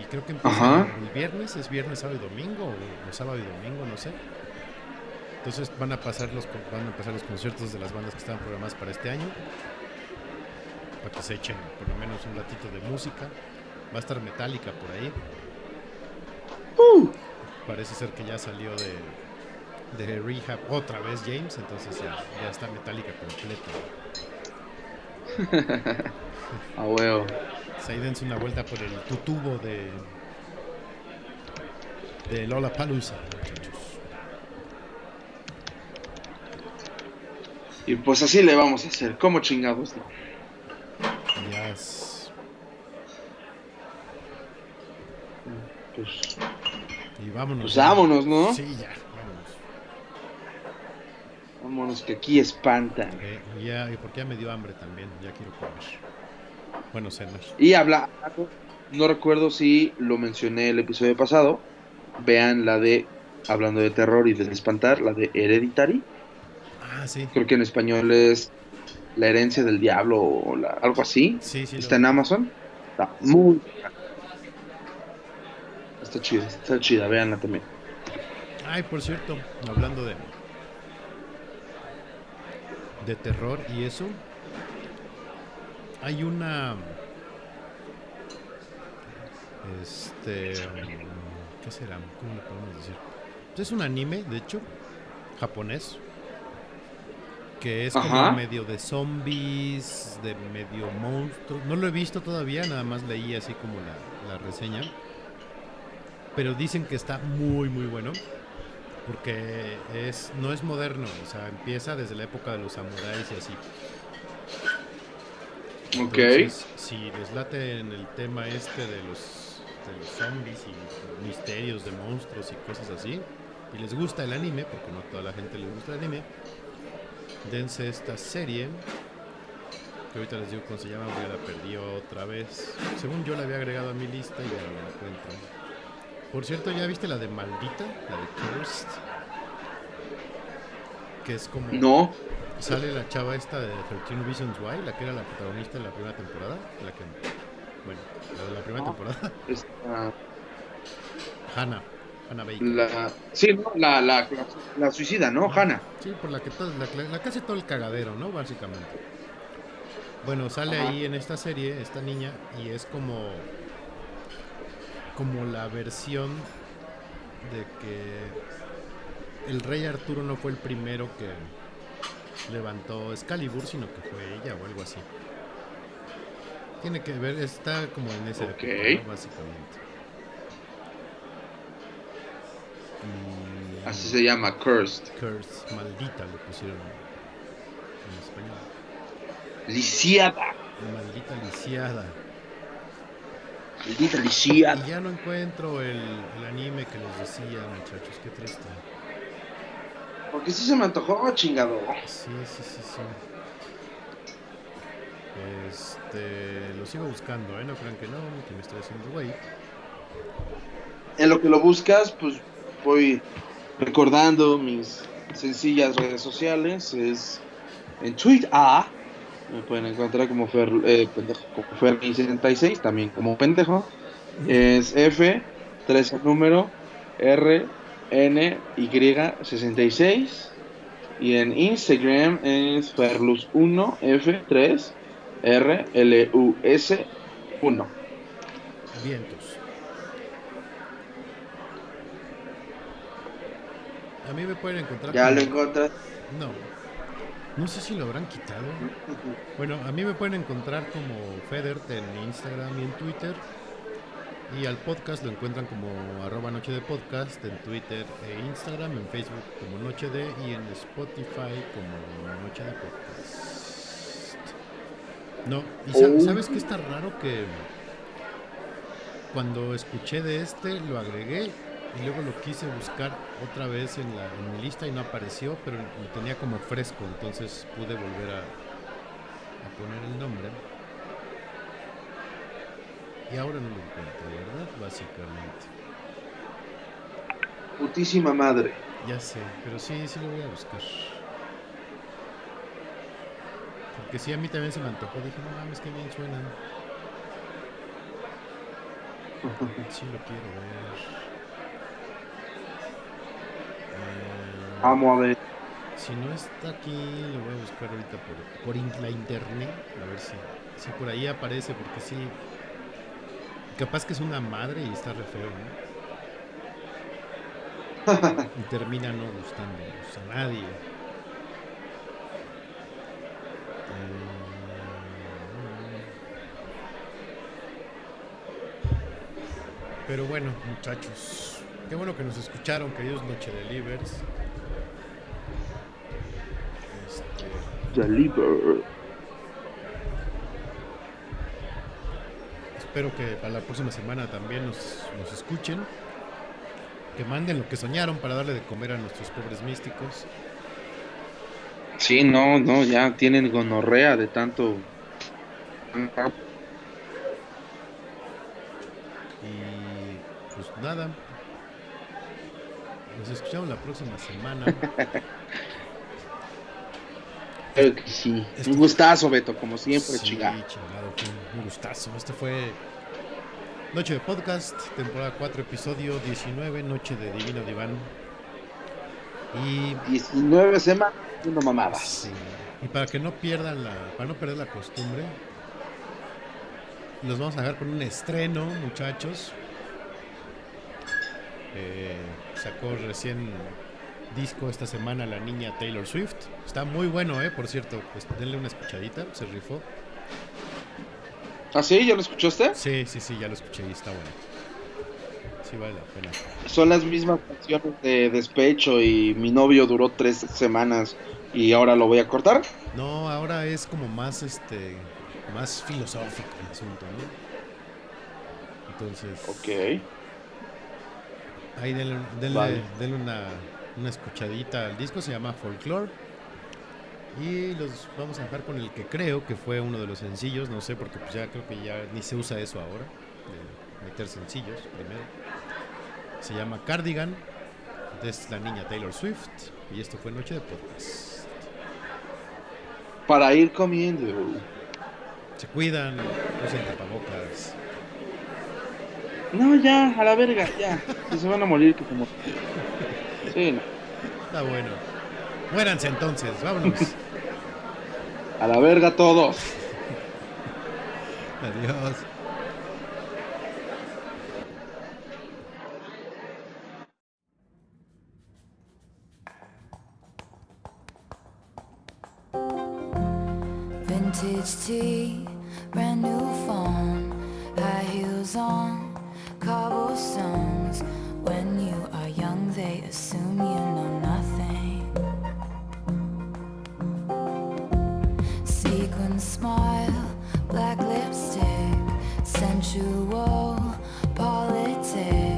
Y creo que empieza Ajá. el viernes, es viernes, sábado y domingo, o, o sábado y domingo, no sé. Entonces van a pasar los van a pasar los conciertos de las bandas que estaban programadas para este año. Para que se echen por lo menos un ratito de música. Va a estar Metallica por ahí. Parece ser que ya salió de, de Rehab otra vez James, entonces ya, ya está Metallica completo. A huevo. Pues dense una vuelta por el tutubo de de Lola Palusa, muchachos. Y pues así le vamos a hacer. ¿Cómo chingados? no es- Pues, Y vámonos. pues vámonos, ¿no? Sí, ya, vámonos. Vámonos que aquí espantan. Eh, ya, porque ya me dio hambre también, ya quiero comer. Bueno, cenar. Y habla, no recuerdo si lo mencioné el episodio pasado. Vean la de, hablando de terror y de espantar, la de Hereditary. Ah, sí. Creo que en español es La herencia del diablo o la- algo así. Sí, sí. Está lo- en Amazon. Está muy. Está chida, está chida, véanla también. Ay, por cierto, hablando de de terror y eso, hay una Este. ¿Qué será? ¿Cómo le podemos decir? Pues es un anime, de hecho, japonés. Que es como Ajá. medio de zombies, de medio monstruos. No lo he visto todavía, nada más leí así como la, la reseña. Pero dicen que está muy, muy bueno. Porque es, no es moderno, o sea, empieza desde la época de los samuráis y así. Ok. Entonces, si les late en el tema este de los, de los zombies y misterios de monstruos y cosas así, y les gusta el anime, porque no a toda la gente le gusta el anime, dense esta serie, que ahorita les digo cómo se llama, porque la perdí otra vez. Según yo la había agregado a mi lista y ya no la encuentro. Por cierto, ¿ya viste la de Maldita? La de Cursed. Que es como... No. Sale la chava esta de 13 Reasons Why, la que era la protagonista de la primera temporada. La que, bueno, la de la primera temporada. Esta- Hannah. Hannah Baker. la, sí, ¿no? la, la, la, la suicida, ¿no? Hannah. Sí, por la que, todo, la, la hace todo el cagadero, ¿no? Básicamente. Bueno, sale Ajá. ahí en esta serie, esta niña, y es como. Como la versión de que el rey Arturo no fue el primero que levantó Excalibur, sino que fue ella o algo así. Tiene que ver, está como en ese Ok. básicamente. Y- Así se llama, Cursed. Curse, maldita le pusieron en español. Lisiada. Maldita lisiada. Maldita lisiada. Y ya no encuentro el, el anime que les decía, muchachos, qué triste. Porque sí se me antojó, chingado. Sí, sí, sí, sí. Este, lo sigo buscando, ¿eh? No crean que no, que me estoy haciendo güey. En lo que lo buscas, pues voy recordando mis sencillas redes sociales. Es en Twitter. Me pueden encontrar como Fer, eh, pendejo, como Ferni76, también como pendejo. Es F, 3 el número, R, N, Y, 66. Y en Instagram es Ferlus1, F3, R, L, U, S, 1. Vientos. A mí me pueden encontrar. Ya como- lo encuentras. No. No sé si lo habrán quitado. Bueno, a mí me pueden encontrar como Federt en Instagram y en Twitter. Y al podcast lo encuentran como arroba noche de podcast en Twitter e Instagram, en Facebook como Noche de y en Spotify como Noche de Podcast. No, y sa- Oh. ¿sabes qué está raro? Que cuando escuché de este lo agregué y luego lo quise buscar otra vez en, la, en mi lista y no apareció, pero lo tenía como fresco, entonces pude volver a, a poner el nombre. Y ahora no lo encuentro, ¿verdad? Básicamente. Putísima madre. Ya sé, pero sí, sí lo voy a buscar. Porque sí, a mí también se me antojó. Dije, no mames, que bien suenan. Sí lo quiero ver. Vamos a ver. Si no está aquí, lo voy a buscar ahorita por, por in- la internet. A ver si, si por ahí aparece, porque sí. Capaz que es una madre y está re feo, ¿no? y termina no gustándonos a nadie. Eh, Pero bueno, muchachos, qué bueno que nos escucharon, queridos Noche Delivers. Este, Deliver. Espero que para la próxima semana también nos, nos escuchen. Que manden lo que soñaron para darle de comer a nuestros pobres místicos. Sí, no, no, ya tienen gonorrea de tanto. Y pues nada. Nos escuchamos la próxima semana. Creo que sí. Esto- Un gustazo, Beto, como siempre, Sí, chingado, un- gustazo. Este fue Noche de Podcast, temporada 4, episodio 19, Noche de Divino Diván. Y 19 semanas haciendo mamadas. Sí. Y para que no pierdan la, para no perder la costumbre, los vamos a dejar con un estreno, muchachos. Eh, sacó recién disco esta semana la niña Taylor Swift. Está muy bueno, eh, por cierto. Pues denle una escuchadita, se rifó. ¿Ah, sí? ¿Ya lo escuchaste? Sí, sí, sí, ya lo escuché y está bueno. Sí vale la pena. Son las mismas canciones de despecho y mi novio duró tres semanas y ahora lo voy a cortar. No, ahora es como más este más filosófico el asunto, ¿no? Entonces, Ok. Ahí denle, denle- Vale. denle una, una escuchadita al disco, se llama Folklore. Y los vamos a dejar con el que creo que fue uno de los sencillos, no sé, porque pues ya creo que ya ni se usa eso ahora, de meter sencillos primero. Se llama Cardigan, es la niña Taylor Swift, y esto fue Noche de Podcast. Para ir comiendo. Se cuidan, usen tapabocas. No, ya, a la verga, ya. Si se van a morir, que como. Sí, no. Está bueno. Muéranse entonces, vámonos. A la verga todos. Adiós. Vintage tea, brand new phone, high heels on, cobblestones. When you are young, they assume you know nothing. Sequin smile, black lipstick, sensual politics.